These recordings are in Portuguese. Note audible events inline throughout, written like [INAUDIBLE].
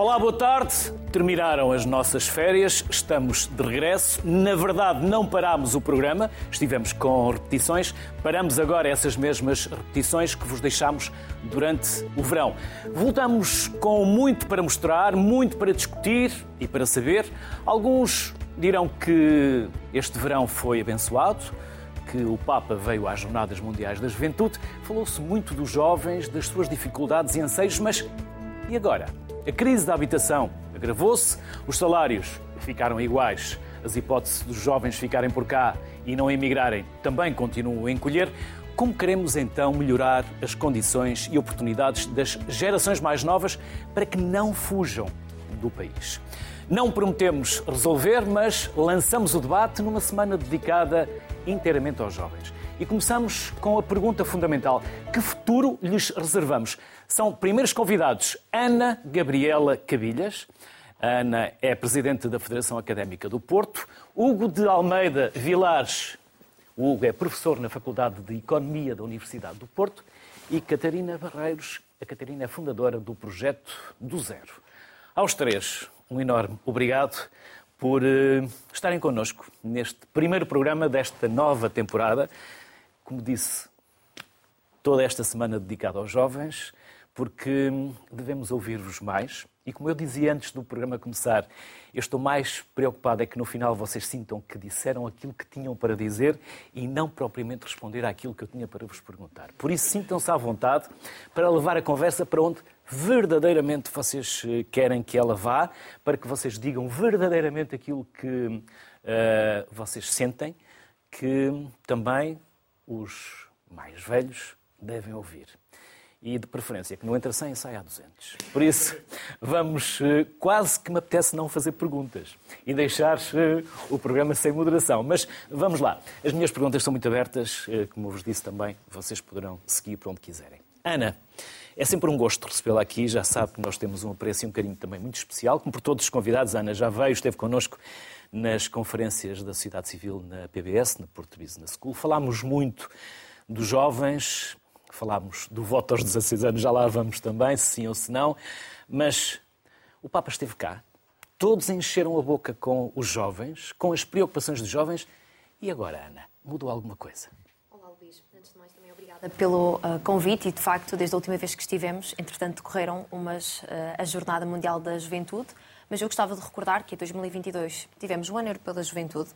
Olá, boa tarde. Terminaram as nossas férias, estamos de regresso. Na verdade, não parámos o programa, estivemos com repetições. Paramos agora essas mesmas repetições que vos deixámos durante o verão. Voltamos com muito para mostrar, muito para discutir e para saber. Alguns dirão que este verão foi abençoado, que o Papa veio às Jornadas Mundiais da Juventude. Falou-se muito dos jovens, das suas dificuldades e anseios, mas e agora? A crise da habitação agravou-se, os salários ficaram iguais, as hipóteses dos jovens ficarem por cá e não emigrarem também continuam a encolher. Como queremos então melhorar as condições e oportunidades das gerações mais novas para que não fujam do país? Não prometemos resolver, mas lançamos o debate numa semana dedicada inteiramente aos jovens. E começamos com a pergunta fundamental: que futuro lhes reservamos? São primeiros convidados Ana Gabriela Cabilhas. Ana é presidente da Federação Académica do Porto. Hugo de Almeida Vilares. O Hugo é professor na Faculdade de Economia da Universidade do Porto. E Catarina Barreiros. A Catarina é fundadora do projeto do Zero. Aos três, um enorme obrigado por uh, estarem connosco neste primeiro programa desta nova temporada. Como disse, toda esta semana dedicada aos jovens porque devemos ouvir-vos mais. E como eu dizia antes do programa começar, eu estou mais preocupado é que no final vocês sintam que disseram aquilo que tinham para dizer e não propriamente responder àquilo que eu tinha para vos perguntar. Por isso, sintam-se à vontade para levar a conversa para onde verdadeiramente vocês eh, querem que ela vá, para que vocês digam verdadeiramente aquilo que uh, vocês sentem, que também os mais velhos devem ouvir e de preferência que não entre 100 e saia a 200. Por isso, vamos, eh, quase que me apetece não fazer perguntas e deixar eh, o programa sem moderação. Mas vamos lá. As minhas perguntas são muito abertas, eh, como vos disse também, vocês poderão seguir para onde quiserem. Ana, é sempre um gosto recebê-la aqui, já sabe que nós temos um apreço e um carinho também muito especial, como por todos os convidados. Ana já veio, esteve connosco nas conferências da sociedade civil na PBS, na Porto Business School. Falámos muito dos jovens, Falámos do voto aos 16 anos, já lá vamos também, se sim ou se não. Mas o Papa esteve cá, todos encheram a boca com os jovens, com as preocupações dos jovens. E agora, Ana, mudou alguma coisa? Antes de mais, também obrigada pelo uh, convite e, de facto, desde a última vez que estivemos, entretanto, decorreram umas, uh, a Jornada Mundial da Juventude. Mas eu gostava de recordar que em 2022 tivemos o Ano Europeu da Juventude,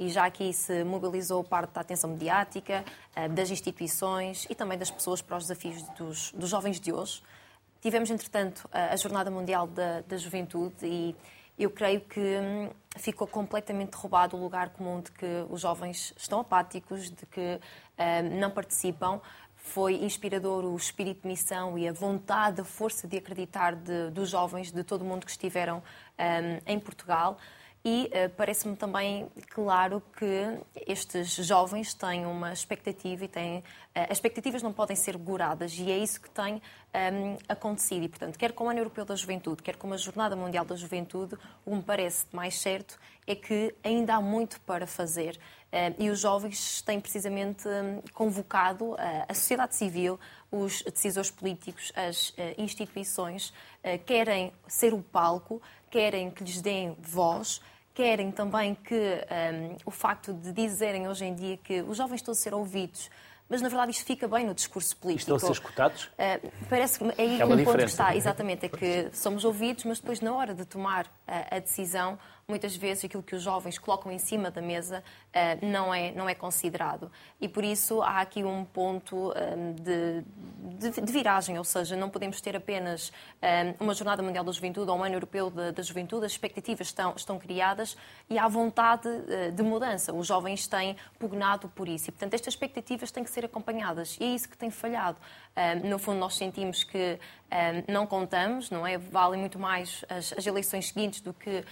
e já aqui se mobilizou parte da atenção mediática, eh, das instituições e também das pessoas para os desafios dos, dos jovens de hoje. Tivemos, entretanto, a Jornada Mundial da, da Juventude e eu creio que hum, ficou completamente roubado o lugar comum de que os jovens estão apáticos, de que hum, não participam. Foi inspirador o espírito de missão e a vontade, a força de acreditar de, dos jovens de todo o mundo que estiveram hum, em Portugal. E uh, parece-me também claro que estes jovens têm uma expectativa e têm. Uh, as expectativas não podem ser goradas e é isso que tem um, ehm, acontecido. E, portanto, quer com o Ano Europeu da Juventude, quer com a Jornada Mundial da Juventude, o que me parece mais certo é que ainda há muito para fazer. Uh, e os jovens têm precisamente um, convocado a sociedade civil, os decisores políticos, as instituições, querem ser o palco querem que lhes deem voz, querem também que um, o facto de dizerem hoje em dia que os jovens estão a ser ouvidos, mas na verdade isto fica bem no discurso político. Estão a ser escutados? Uh, parece que é aí é um ponto que está, exatamente, é que somos ouvidos, mas depois na hora de tomar a, a decisão muitas vezes aquilo que os jovens colocam em cima da mesa uh, não, é, não é considerado. E por isso há aqui um ponto um, ehm, de, de, de, viragem, ou seja, não podemos ter apenas um, ehm, uma Jornada Mundial da Juventude ou um Ano Europeu da, Juventude, as expectativas estão, estão criadas e há vontade uh, de mudança. Os jovens têm pugnado por isso e, portanto, estas expectativas têm que ser acompanhadas e é isso que tem falhado. No fundo, nós sentimos que não contamos, não é? Valem muito mais as, as eleições seguintes do que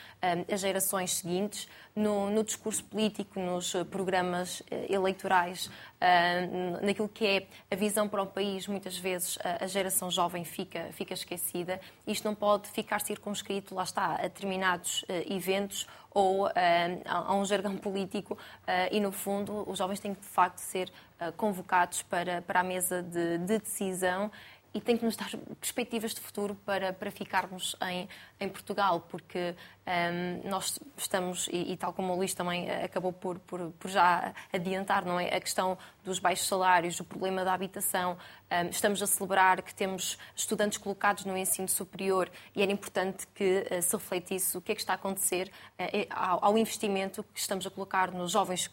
as gerações seguintes no, no discurso político, nos programas eh, eleitorais, ah, naquilo que é a visão para o país, muitas vezes a geração jovem fica, fica esquecida. Isto não pode ficar circunscrito, lá está, a determinados eh, eventos ou a um jargão [LAUGHS] político e, no fundo, os jovens têm que, de facto, ser convocados para, para a mesa de, de decisão e tem que nos dar perspectivas de futuro para, para ficarmos em, em Portugal, porque um, nós estamos, e, e, tal como o Luís também acabou por, por, por, já adiantar, não é? A questão dos baixos salários, o problema da habitação. Um, estamos a celebrar que temos estudantes colocados no ensino superior e era importante que uh, se refletisse o que é que está a acontecer uh, ao, ao investimento que estamos a colocar nos jovens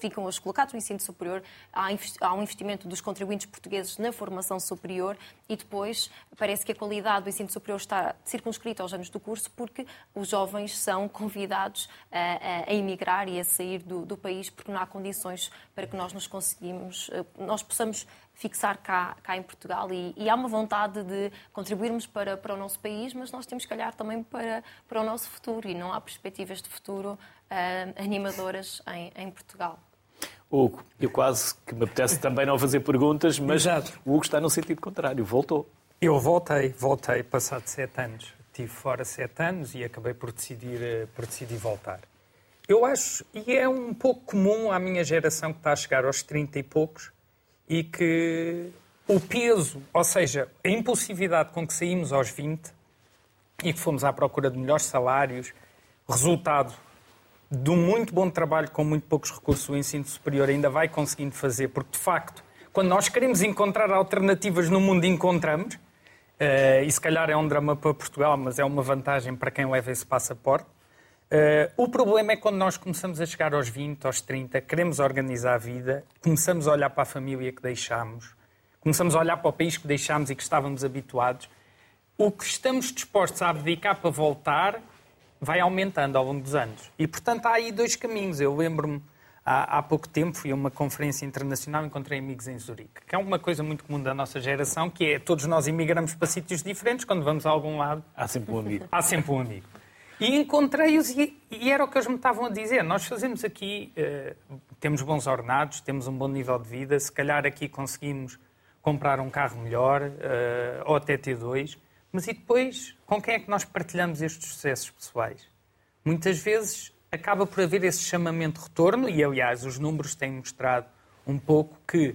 ficam os colocados no ensino superior, há um investimento dos contribuintes portugueses na formação superior e depois parece que a qualidade do ensino superior está circunscrita aos anos do curso porque os jovens são convidados a, a, a emigrar e a sair do, do, país porque não há condições para que nós nos conseguimos, eh, nós possamos fixar cá, cá em Portugal e, e, há uma vontade de contribuirmos para, para o nosso país, mas nós temos que olhar também para, para o nosso futuro e não há perspectivas de futuro uh, animadoras em, em Portugal. Hugo, eu quase que me apetece também não fazer perguntas, mas Exato. o Hugo está no sentido contrário, voltou. Eu voltei, voltei, passado sete anos. Estive fora sete anos e acabei por decidir, eh, por decidir voltar. Eu acho, e é um pouco comum à minha geração que está a chegar aos 30 e poucos, e que o peso, ou seja, a impulsividade com que saímos aos 20 e que fomos à procura de melhores salários, resultado de um muito bom trabalho com muito poucos recursos, o ensino superior ainda vai conseguindo fazer, porque de facto, quando nós queremos encontrar alternativas no mundo, encontramos. Uh, e se calhar é um drama para Portugal, mas é uma vantagem para quem leva esse passaporte. Uh, o problema é quando nós começamos a chegar aos 20, aos 30, queremos organizar a vida, começamos a olhar para a família que deixámos, começamos a olhar para o país que deixámos e que estávamos habituados. O que estamos dispostos a abdicar para voltar vai aumentando ao longo dos anos. E, portanto, há aí dois caminhos. Eu lembro-me, há, há, pouco tempo, fui a uma conferência internacional e encontrei amigos em Zurique, que é uma coisa muito comum da nossa geração, que é todos nós imigramos para sítios diferentes, quando vamos a algum lado... Há sempre um amigo. Há sempre um amigo. E encontrei-os e, e, era o que eles me estavam a dizer. Nós fazemos aqui, uh, temos bons ordenados, temos um bom nível de vida, se calhar aqui conseguimos comprar um carro melhor, uh, ou até ter dois, mas e depois, com quem é que nós partilhamos estes sucessos pessoais? Muitas vezes acaba por haver esse chamamento de retorno, e aliás, os números têm mostrado um pouco que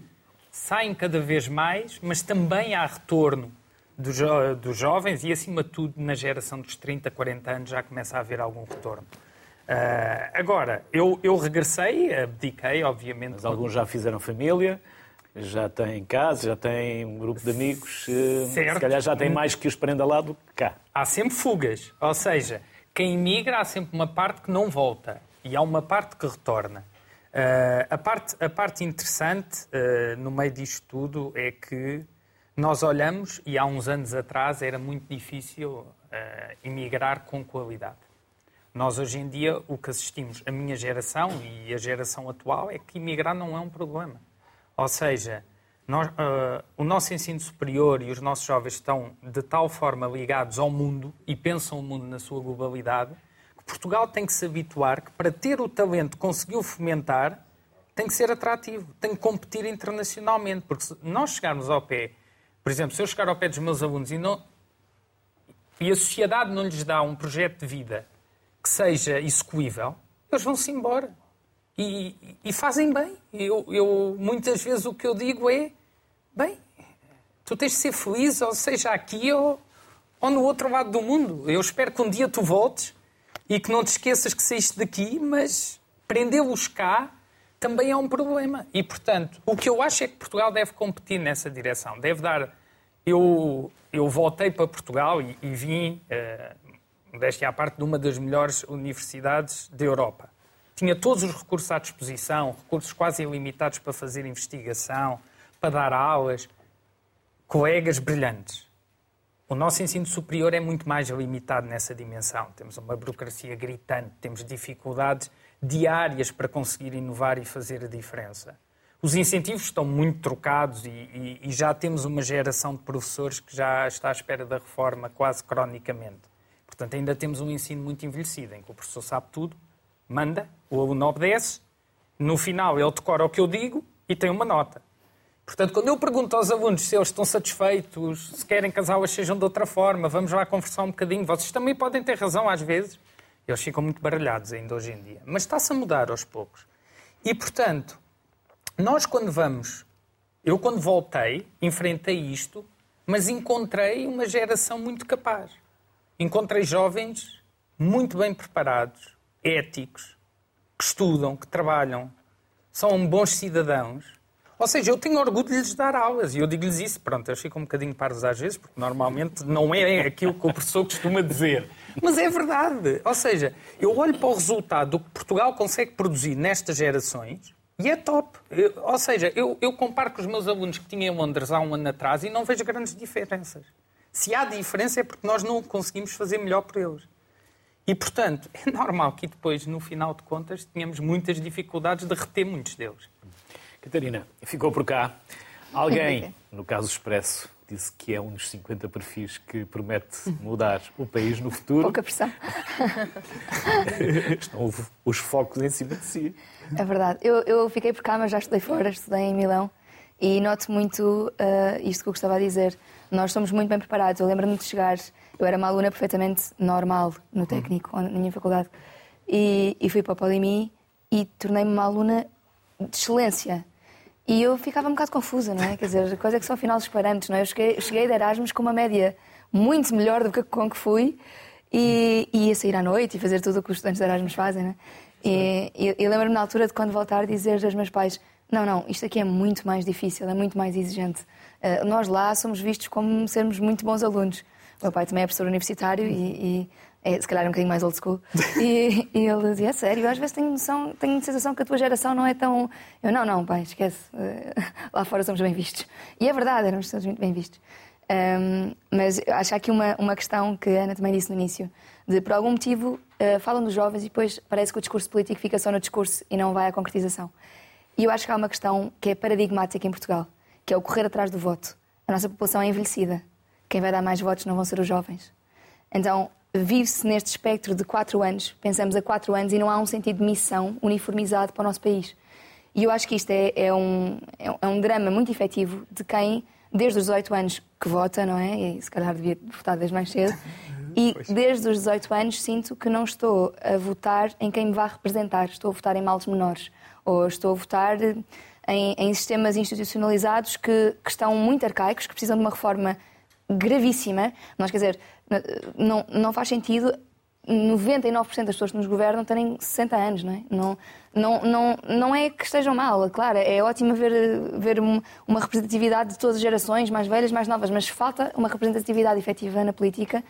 saem cada vez mais, mas também há retorno dos, jo dos jovens e, acima de tudo, na geração dos 30, 40 anos já começa a haver algum retorno. Uh, agora, eu, eu regressei, abdiquei, obviamente. Mas alguns já fizeram família? já tem casa, já tem um grupo de amigos, eh, certo. se calhar já tem mais que os prenda lá do que cá. Há sempre fugas, ou seja, quem emigra há sempre uma parte que não volta e há uma parte que retorna. Uh, a, parte, a parte interessante uh, no meio disto tudo é que nós olhamos e há uns anos atrás era muito difícil uh, emigrar com qualidade. Nós hoje em dia o que assistimos, a minha geração e a geração atual, é que emigrar não é um problema. Ou seja, nós, uh, o nosso ensino superior e os nossos jovens estão de tal forma ligados ao mundo e pensam o mundo na sua globalidade que Portugal tem que se habituar que para ter o talento que conseguiu fomentar tem que ser atrativo, tem que competir internacionalmente, porque se nós chegarmos ao pé, por exemplo, se eu chegar ao pé dos meus alunos e, não, e a sociedade não lhes dá um projeto de vida que seja execuível, eles vão-se embora. E, e fazem bem. Eu, eu, muitas vezes o que eu digo é: bem, tu tens de ser feliz, ou seja, aqui ou, ou no outro lado do mundo. Eu espero que um dia tu voltes e que não te esqueças que saíste daqui, mas prendê-los cá também é um problema. E, portanto, o que eu acho é que Portugal deve competir nessa direção. Deve dar. Eu, eu voltei para Portugal e, e vim, uh, deste à parte, de uma das melhores universidades da Europa tinha todos os recursos à disposição, recursos quase ilimitados para fazer investigação, para dar aulas, colegas brilhantes. O nosso ensino superior é muito mais limitado nessa dimensão. Temos uma burocracia gritante, temos dificuldades diárias para conseguir inovar e fazer a diferença. Os incentivos estão muito trocados e, e, e já temos uma geração de professores que já está à espera da reforma quase cronicamente. Portanto, ainda temos um ensino muito envelhecido, em que o professor sabe tudo, manda, o aluno obedece, no final ele decora o que eu digo e tem uma nota. Portanto, quando eu pergunto aos alunos se eles estão satisfeitos, se querem que as aulas sejam de outra forma, vamos lá conversar um bocadinho, vocês também podem ter razão às vezes, eles ficam muito baralhados ainda hoje em dia. Mas está-se a mudar aos poucos. E, portanto, nós quando vamos, eu quando voltei, enfrentei isto mas encontrei uma geração muito capaz. Encontrei jovens muito bem preparados, éticos, que estudam, que trabalham, são bons cidadãos. Ou seja, eu tenho orgulho de lhes dar aulas e eu digo-lhes isso. Pronto, eu fico um bocadinho paros às vezes, porque normalmente não é aquilo que o professor costuma dizer. Mas é verdade. Ou seja, eu olho para o resultado do que Portugal consegue produzir nestas gerações e é top. Eu, ou seja, eu, eu comparo com os meus alunos que tinham em Londres há um ano atrás e não vejo grandes diferenças. Se há diferença é porque nós não conseguimos fazer melhor por eles. E, portanto, é normal que depois, no final de contas, tenhamos muitas dificuldades de reter muitos deles. Catarina, ficou por cá. Alguém, [LAUGHS] no caso Expresso, disse que é um dos 50 perfis que promete mudar o país no futuro. Pouca pressão. [LAUGHS] Estão os focos em cima de si. É verdade. Eu, eu fiquei por cá, mas já estudei fora, estudei em Milão e noto muito uh, isto que eu gostava de dizer. Nós somos muito bem preparados. Eu lembro-me de chegar, eu era uma aluna perfeitamente normal no técnico, na minha faculdade, e, e fui para o Polimi e tornei-me uma aluna de excelência. E eu ficava um bocado confusa, não é? Quer dizer, coisa que são afinal dos parâmetros, não é? Eu cheguei, cheguei de Erasmus com uma média muito melhor do que com que fui e, e ia sair à noite e fazer tudo o que os estudantes de Erasmus fazem, não é? E, e, e lembro-me na altura de quando voltar dizer aos meus pais: não, não, isto aqui é muito mais difícil, é muito mais exigente. Uh, nós lá somos vistos como sermos muito bons alunos. O meu pai também é professor universitário e, e é, se calhar é um bocadinho mais old school. [LAUGHS] E, e ele dizia, é sério, às vezes tenho, noção, tenho a sensação que a tua geração não é tão... Eu, não, não, pai, esquece. [LAUGHS] Lá fora somos bem vistos. E é verdade, éramos todos muito bem vistos. Um, mas acho que aqui uma, uma questão que a Ana também disse no início, de por algum motivo uh, falam dos jovens e depois parece que o discurso político fica só no discurso e não vai à concretização. E eu acho que há uma questão que é paradigmática em Portugal, que é o correr atrás do voto. A nossa população é envelhecida. Quem vai dar mais votos não vão ser os jovens. Então, vive-se neste espectro de quatro anos, pensamos a quatro anos, e não há um sentido de missão uniformizado para o nosso país. E eu acho que isto é, é, um, é um drama muito efetivo de quem, desde os 18 anos que vota, não é? E se calhar devia votar desde mais cedo. [LAUGHS] E desde os 18 anos sinto que não estou a votar em quem me vai representar, estou a votar em males menores. Ou estou a votar em, em sistemas institucionalizados que, que estão muito arcaicos, que precisam de uma reforma gravíssima. Nós, quer dizer, não, não faz sentido 99% das pessoas que nos governam terem 60 anos, não é? Não, não, não, não é que estejam mal, claro, é ótimo ver, ver uma representatividade de todas as gerações, mais velhas, mais novas, mas falta uma representatividade efetiva na política.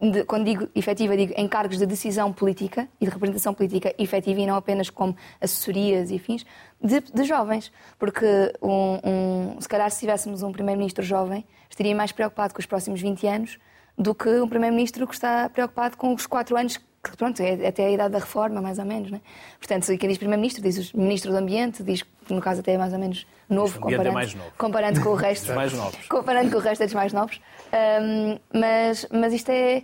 De, quando digo efetiva, digo em cargos de decisão política e de representação política efetiva e não apenas como assessorias e fins, de, de jovens. Porque, um, um, se calhar, se tivéssemos um primeiro-ministro jovem, estaria mais preocupado com os próximos 20 anos do que um Primeiro-Ministro que está preocupado com os quatro anos, que pronto, é até a idade da reforma, mais ou menos. Né? Portanto, quem diz Primeiro-Ministro diz o Ministro do Ambiente, diz que no caso até é mais ou menos novo, é comparando, é mais novo. comparando com o resto. [LAUGHS] mais novos. Comparando com o resto dos mais novos. Um, mas, mas isto é.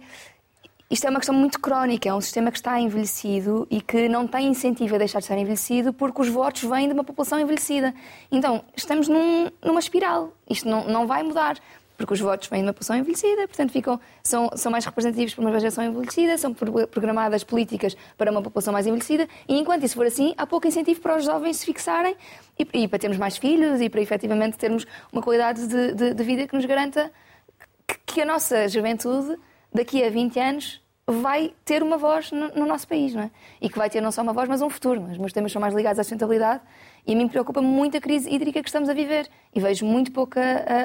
Isto é uma questão muito crónica, é um sistema que está envelhecido e que não tem incentivo a deixar de estar envelhecido porque os votos vêm de uma população envelhecida. Então, estamos num, numa espiral. Isto não, não vai mudar porque os votos vêm de uma população envelhecida, portanto ficam, são, são mais representativos para uma geração envelhecida, são programadas políticas para uma população mais envelhecida, e enquanto isso for assim, há pouco incentivo para os jovens se fixarem e, e para termos mais filhos e para efetivamente termos uma qualidade de, de, de vida que nos garanta que, que, a nossa juventude, daqui a 20 anos, vai ter uma voz no, no, nosso país, não é? E que vai ter não só uma voz, mas um futuro. Os meus temas são mais ligados à sustentabilidade e a mim preocupa muito a crise hídrica que estamos a viver e vejo muito pouca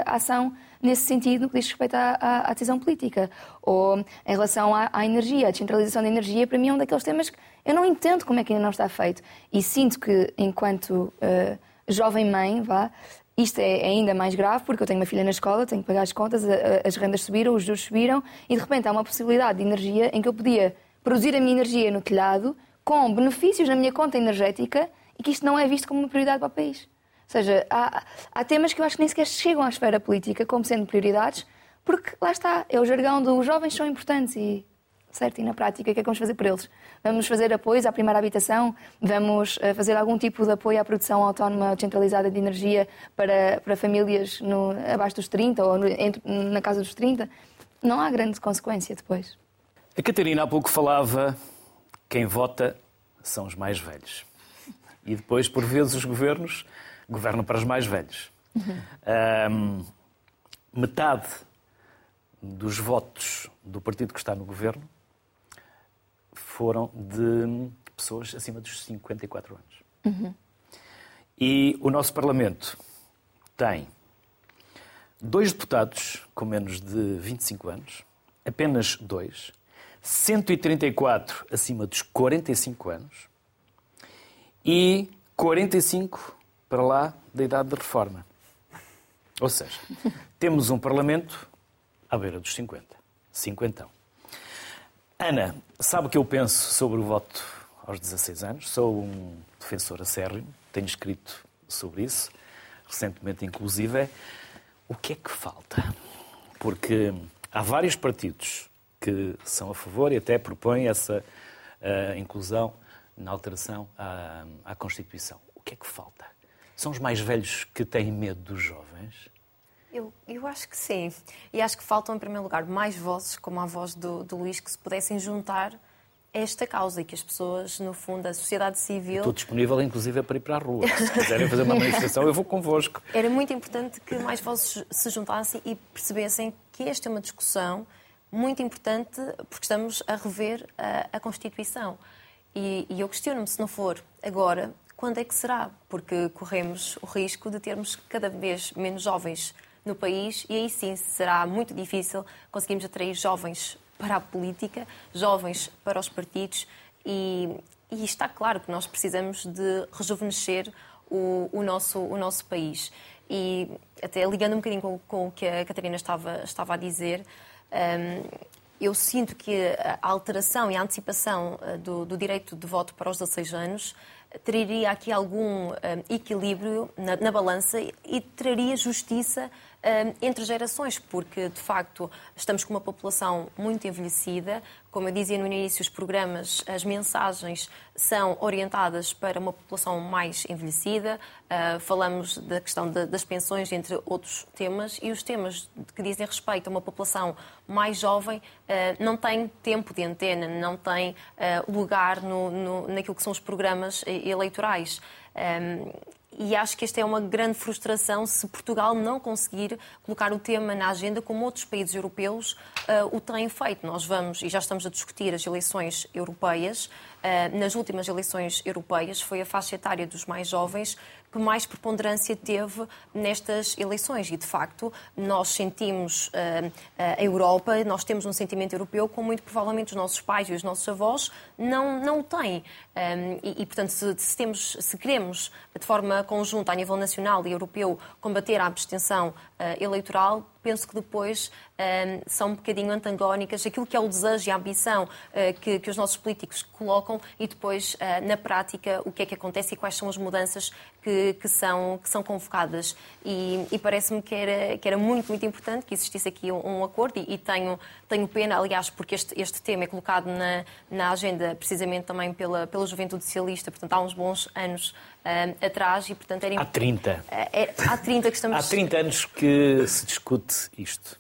a, ação nesse sentido no que diz respeito à, à, à decisão política. Ou em relação à, à, energia, a descentralização da energia, para mim é um daqueles temas que eu não entendo como é que ainda não está feito. E sinto que, enquanto uh, jovem mãe, vá, isto é ainda mais grave porque eu tenho uma filha na escola, tenho que pagar as contas, as rendas subiram, os juros subiram e de repente há uma possibilidade de energia em que eu podia produzir a minha energia no telhado com benefícios na minha conta energética e que isto não é visto como uma prioridade para o país. Seja, há, há temas que eu acho que nem sequer chegam à esfera política como sendo prioridades, porque lá está, é o jargão do os jovens são importantes e certo? E na prática, o que é que vamos fazer por eles? Vamos fazer apoios à primeira habitação? Vamos eh, fazer algum tipo de apoio à produção autónoma descentralizada de energia para, para famílias no, abaixo dos 30 ou no, entre, na casa dos 30? Não há grande consequência depois. A Catarina há pouco falava quem vota são os mais velhos. E depois, por vezes, os governos governam para os mais velhos. Uhum. Um, metade dos votos do partido que está no governo foram de pessoas acima dos 54 anos. Uhum. E o nosso Parlamento tem dois deputados com menos de 25 anos, apenas dois, 134 acima dos 45 anos e 45 para lá da idade de reforma. Ou seja, temos um Parlamento à beira dos 50. 50. Ana, sabe o que eu penso sobre o voto aos 16 anos? Sou um defensor acérrimo, tenho escrito sobre isso, recentemente inclusive. O que é que falta? Porque há vários partidos que são a favor e até propõem essa uh, inclusão na alteração à, à Constituição. O que é que falta? São os mais velhos que têm medo dos jovens? Eu, eu acho que sim. E acho que faltam, em primeiro lugar, mais vozes, como a voz do, do Luís, que se pudessem juntar a esta causa e que as pessoas, no fundo, a sociedade civil. Estou disponível, inclusive, para ir para a rua. [LAUGHS] Se quiserem fazer uma manifestação, eu vou convosco. Era muito importante que mais vozes se juntassem e percebessem que esta é uma discussão muito importante porque estamos a rever a, a Constituição. E, e eu questiono-me se não for agora, quando é que será? Porque corremos o risco de termos cada vez menos jovens no país e aí sim será muito difícil conseguirmos atrair jovens para a política, jovens para os partidos e, e está claro que nós precisamos de rejuvenescer o, o, nosso, o nosso país. E até ligando um bocadinho com, com o que a Catarina estava, estava a dizer, um, eu sinto que a alteração e a antecipação uh, do, do, direito de voto para os 16 anos traria aqui algum um, equilíbrio na, na balança e traria justiça entre gerações, porque de facto estamos com uma população muito envelhecida. Como eu dizia no início, os programas, as mensagens são orientadas para uma população mais envelhecida. Uh, falamos da questão das pensões, entre outros temas, e os temas que dizem respeito a uma população mais jovem uh, não têm tempo de antena, não têm uh, lugar no, no, naquilo que são os programas eleitorais. Um, e acho que esta é uma grande frustração se Portugal não conseguir colocar o tema na agenda como outros países europeus uh, o têm feito. Nós vamos, e já estamos a discutir as eleições europeias, uh, nas últimas eleições europeias foi a faixa etária dos mais jovens que mais preponderância teve nestas eleições. E, de facto, nós sentimos uh, a Europa, nós temos um sentimento europeu como muito provavelmente os nossos pais e os nossos avós não, não o têm. Um, e, e, portanto, se, se, temos, se queremos, de forma conjunta, a nível nacional e europeu, combater a abstenção uh, eleitoral, penso que depois um, são um bocadinho antagónicas aquilo que é o desejo e a ambição uh, que, que, os nossos políticos colocam e depois, uh, na prática, o que é que acontece e quais são as mudanças que, que são, que são convocadas. E, e parece-me que era, que era muito, muito importante que existisse aqui um, um acordo e, e, tenho, tenho pena, aliás, porque este, este tema é colocado na, na agenda precisamente também pela, pela Juventude Socialista, portanto, há uns bons anos atrás e, portanto, era... Há 30. É, é, há 30 que estamos... Há 30 anos que se discute isto.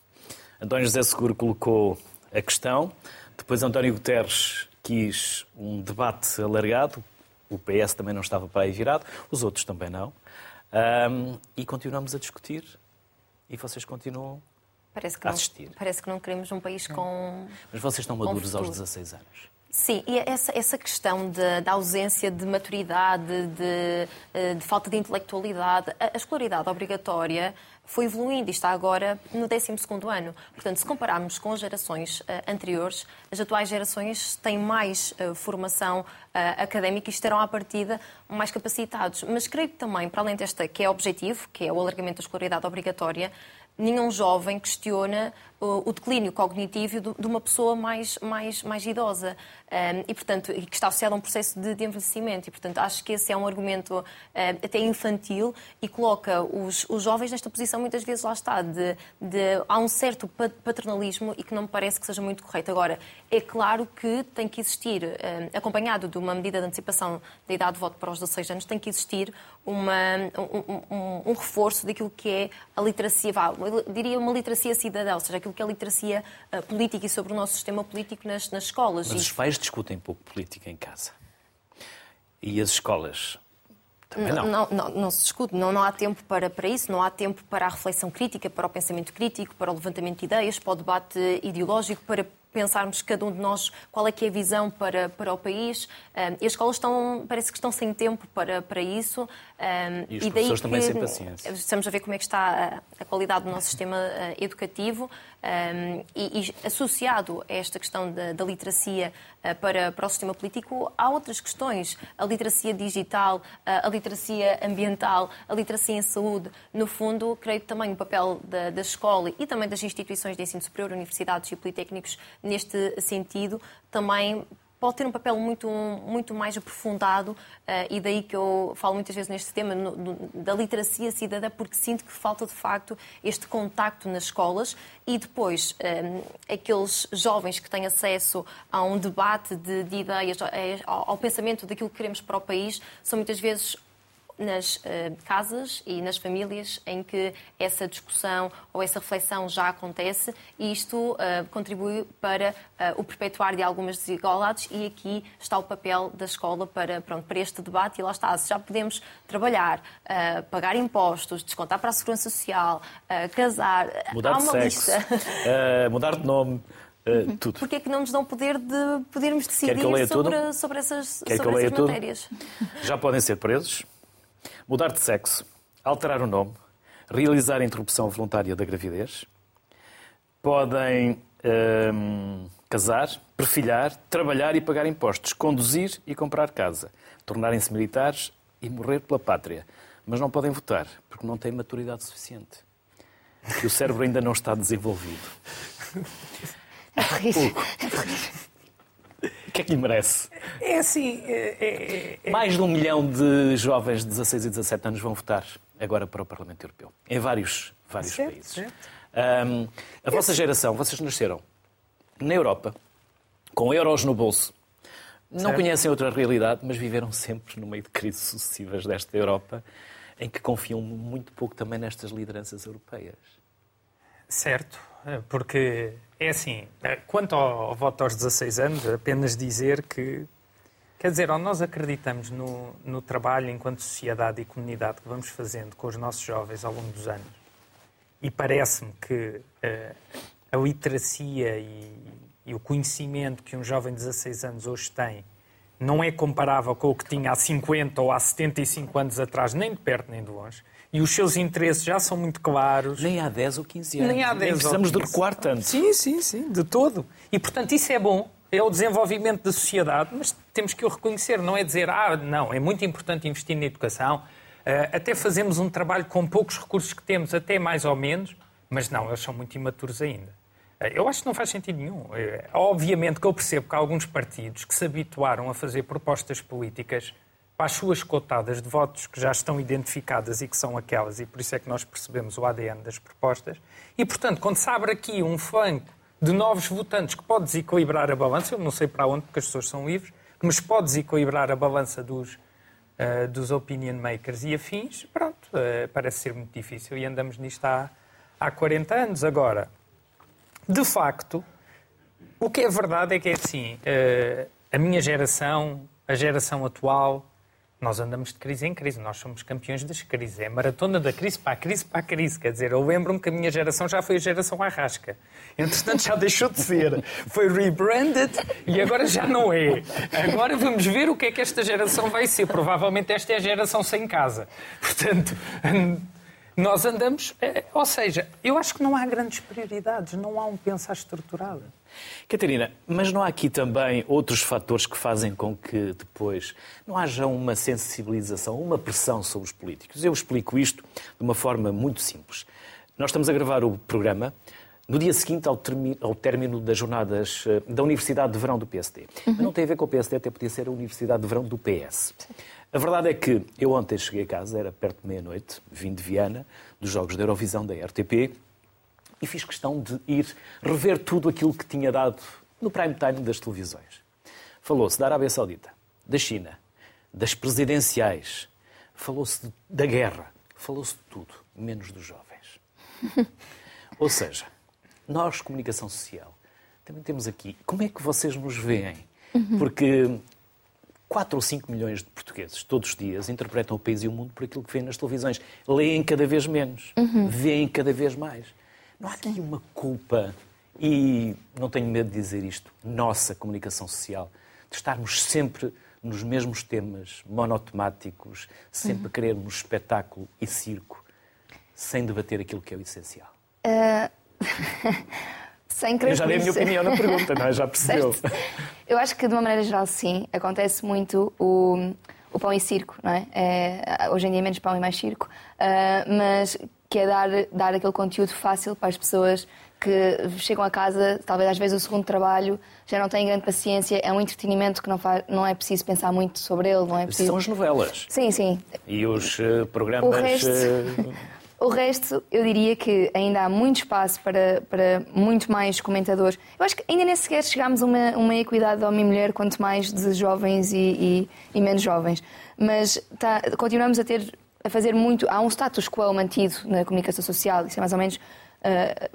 António José Seguro colocou a questão, depois António Guterres quis um debate alargado, o PS também não estava para aí virado, os outros também não. Um, e continuamos a discutir e vocês continuam parece que a não, assistir. Parece que não queremos um país com. Mas vocês estão maduros aos 16 anos. Sim, e essa, essa questão de, da ausência de maturidade, de, eh, de, falta de intelectualidade, a, a escolaridade obrigatória foi evoluindo e está agora no 12 ano. Portanto, se compararmos com as gerações uh, anteriores, as atuais gerações têm mais uh, formação uh, académica e estarão à partida mais capacitados. Mas creio que também, para além desta que é objetivo, que é o alargamento da escolaridade obrigatória, nenhum jovem questiona o declínio cognitivo de uma pessoa mais, mais, mais idosa e, portanto, que está associado a um processo de, envelhecimento. E, portanto, acho que esse é um argumento até infantil e coloca os, os jovens nesta posição, muitas vezes, lá está, de, de, há um certo paternalismo e que não me parece que seja muito correto. Agora, é claro que tem que existir, acompanhado de uma medida de antecipação da idade de voto para os 16 anos, tem que existir uma, um, um, um reforço daquilo que é a literacia, vá, diria uma literacia cidadã, ou seja, aquilo que é a literacia uh, política e sobre o nosso sistema político nas, nas escolas. Mas os pais discutem pouco política em casa. E as escolas não. Não, não, não, se discute, não, não há tempo para, para isso, não há tempo para a reflexão crítica, para o pensamento crítico, para o levantamento de ideias, para o debate ideológico, para pensarmos cada um de nós qual é que é a visão para, para o país. Um, e as escolas estão, parece que estão sem tempo para, para isso. Um, e os e professores também sem paciência. Estamos a ver como é que está a, a qualidade do nosso sistema uh, educativo um, e, e, associado a esta questão da, da literacia uh, para, para o sistema político, há outras questões. A literacia digital, uh, a literacia ambiental, a literacia em saúde. No fundo, creio que também o papel da, da escola e também das instituições de ensino superior, universidades e politécnicos, neste sentido, também pode ter um papel muito, muito mais aprofundado uh, e daí que eu falo muitas vezes neste tema no, no, da literacia cidadã, porque sinto que falta de facto este contacto nas escolas e depois um, eh, aqueles jovens que têm acesso a um debate de, de ideias, ao, ao pensamento daquilo que queremos para o país, são muitas vezes nas uh, casas e nas famílias em que essa discussão ou essa reflexão já acontece. E isto uh, contribui para uh, o perpetuar de algumas desigualdades. E aqui está o papel da escola para, pronto, para este debate. E lá está, se já podemos trabalhar, pagar impostos, descontar para a segurança social, casar, mudar há uma de sexo, [LAUGHS] mudar de nome. Uh, tudo. Porque é que não nos dão poder de podermos decidir sobre, sobre essas, Quer sobre essas matérias? Já podem ser presos, mudar de sexo, alterar o nome, realizar a interrupção voluntária da gravidez, podem hum, casar, perfilhar, trabalhar e pagar impostos, conduzir e comprar casa, tornarem-se militares e morrer pela pátria. Mas não podem votar, porque não têm maturidade suficiente. E o cérebro ainda não está desenvolvido. [LAUGHS] É terrível que é que lhe merece? É assim. É, é, é... Mais de um milhão de jovens de 16 e 17 anos vão votar agora para o Parlamento Europeu, em vários, vários certo, países. Certo. Um, a vossa geração, vocês nasceram na Europa, com euros no bolso. Não certo. conhecem outra realidade, mas viveram sempre no meio de crises sucessivas desta Europa, em que confiam muito pouco também nestas lideranças europeias. Certo, porque é assim, eh, quanto ao voto aos 16 anos, apenas dizer que, quer dizer, ou nós acreditamos no, no trabalho enquanto sociedade e comunidade que vamos fazendo com os nossos jovens ao longo dos anos, e parece-me que uh, a literacia e, e o conhecimento que um jovem de 16 anos hoje tem não é comparável com o que tinha há 50 ou há 75 anos atrás, nem de perto nem de longe e os seus interesses já são muito claros. Nem há 10 ou 15 anos. Nem há 10 Nem precisamos de recuar tanto. Sim, sim, sim, de todo. E, portanto, isso é bom. É o desenvolvimento da sociedade, mas temos que o reconhecer. Não é dizer, ah, não, é muito importante investir na educação. Eh, até fazemos um trabalho com poucos recursos que temos, até mais ou menos, mas não, eles são muito imaturos ainda. Eh, eu acho que não faz sentido nenhum. Eh, obviamente que eu percebo que há alguns partidos que se habituaram a fazer propostas políticas para as suas cotadas de votos que já estão identificadas e que são aquelas, e por isso é que nós percebemos o ADN das propostas. E, portanto, quando se abre aqui um flanco de novos votantes que pode desequilibrar a balança, eu não sei para onde, porque as pessoas são livres, mas pode desequilibrar a balança dos, uh, dos opinion makers e afins, pronto, uh, parece ser muito difícil e andamos nisto há, há 40 anos. Agora, de facto, o que é verdade é que é assim, uh, a minha geração, a geração atual, nós andamos de crise em crise, nós somos campeões das crises. É a maratona da crise para a crise para a crise. Quer dizer, eu lembro-me que a minha geração já foi a geração arrasca. Entretanto, já [LAUGHS] deixou de ser. Foi rebranded e agora já não é. Agora vamos ver o que é que esta geração vai ser. Provavelmente esta é a geração sem casa. Portanto, nós andamos. Eh, ou seja, eu acho que não há grandes prioridades, não há um pensar estruturado. Catarina, mas não há aqui também outros fatores que fazem com que depois não haja uma sensibilização, uma pressão sobre os políticos? Eu explico isto de uma forma muito simples. Nós estamos a gravar o programa no dia seguinte ao, ao término das jornadas eh, da Universidade de Verão do PSD. Uhum. Mas não tem a ver com o PSD, até podia ser a Universidade de Verão do PS. A verdade é que eu ontem cheguei a casa, era perto de meia-noite, vim de Viana, dos Jogos da Eurovisão da RTP, e fiz questão de ir rever tudo aquilo que tinha dado no prime time das televisões. Falou-se da Arábia Saudita, da China, das presidenciais, falou-se da guerra, falou-se de tudo, menos dos jovens. [LAUGHS] Ou seja, nós, comunicação social, também temos aqui como é que vocês nos veem. Porque 4 ou 5 milhões de portugueses, todos os dias, interpretam o país e o mundo por aquilo que vêem nas televisões. Leem cada vez menos, uhum. veem cada vez mais. Não há aqui uma culpa, e não tenho medo de dizer isto, nossa comunicação social, de estarmos sempre nos mesmos temas monotemáticos, sempre uhum. querermos espetáculo e circo, sem debater aquilo que é o essencial? Uh... [LAUGHS] sem querer Eu já dei a minha opinião na pergunta, não é? Já [LAUGHS] percebeu? Eu acho que, de uma maneira geral, sim. Acontece muito o, o pão e circo, não é? é? Hoje em dia, menos pão e mais circo. Uh, mas que é dar, dar aquele conteúdo fácil para as pessoas que chegam a casa, talvez às vezes o segundo trabalho, já não têm grande paciência, é um entretenimento que não, faz, não é preciso pensar muito sobre ele, não é preciso... São as novelas. Sim, sim. E os uh, programas... O resto... Uh... O resto, eu diria que ainda há muito espaço para, para muito mais comentadores. Eu acho que ainda nem sequer chegámos a uma, uma equidade de homem e mulher, quanto mais de jovens e, e, e menos jovens. Mas tá, continuamos a ter a fazer muito. Há um status quo mantido na comunicação social, isso é mais ou menos uh,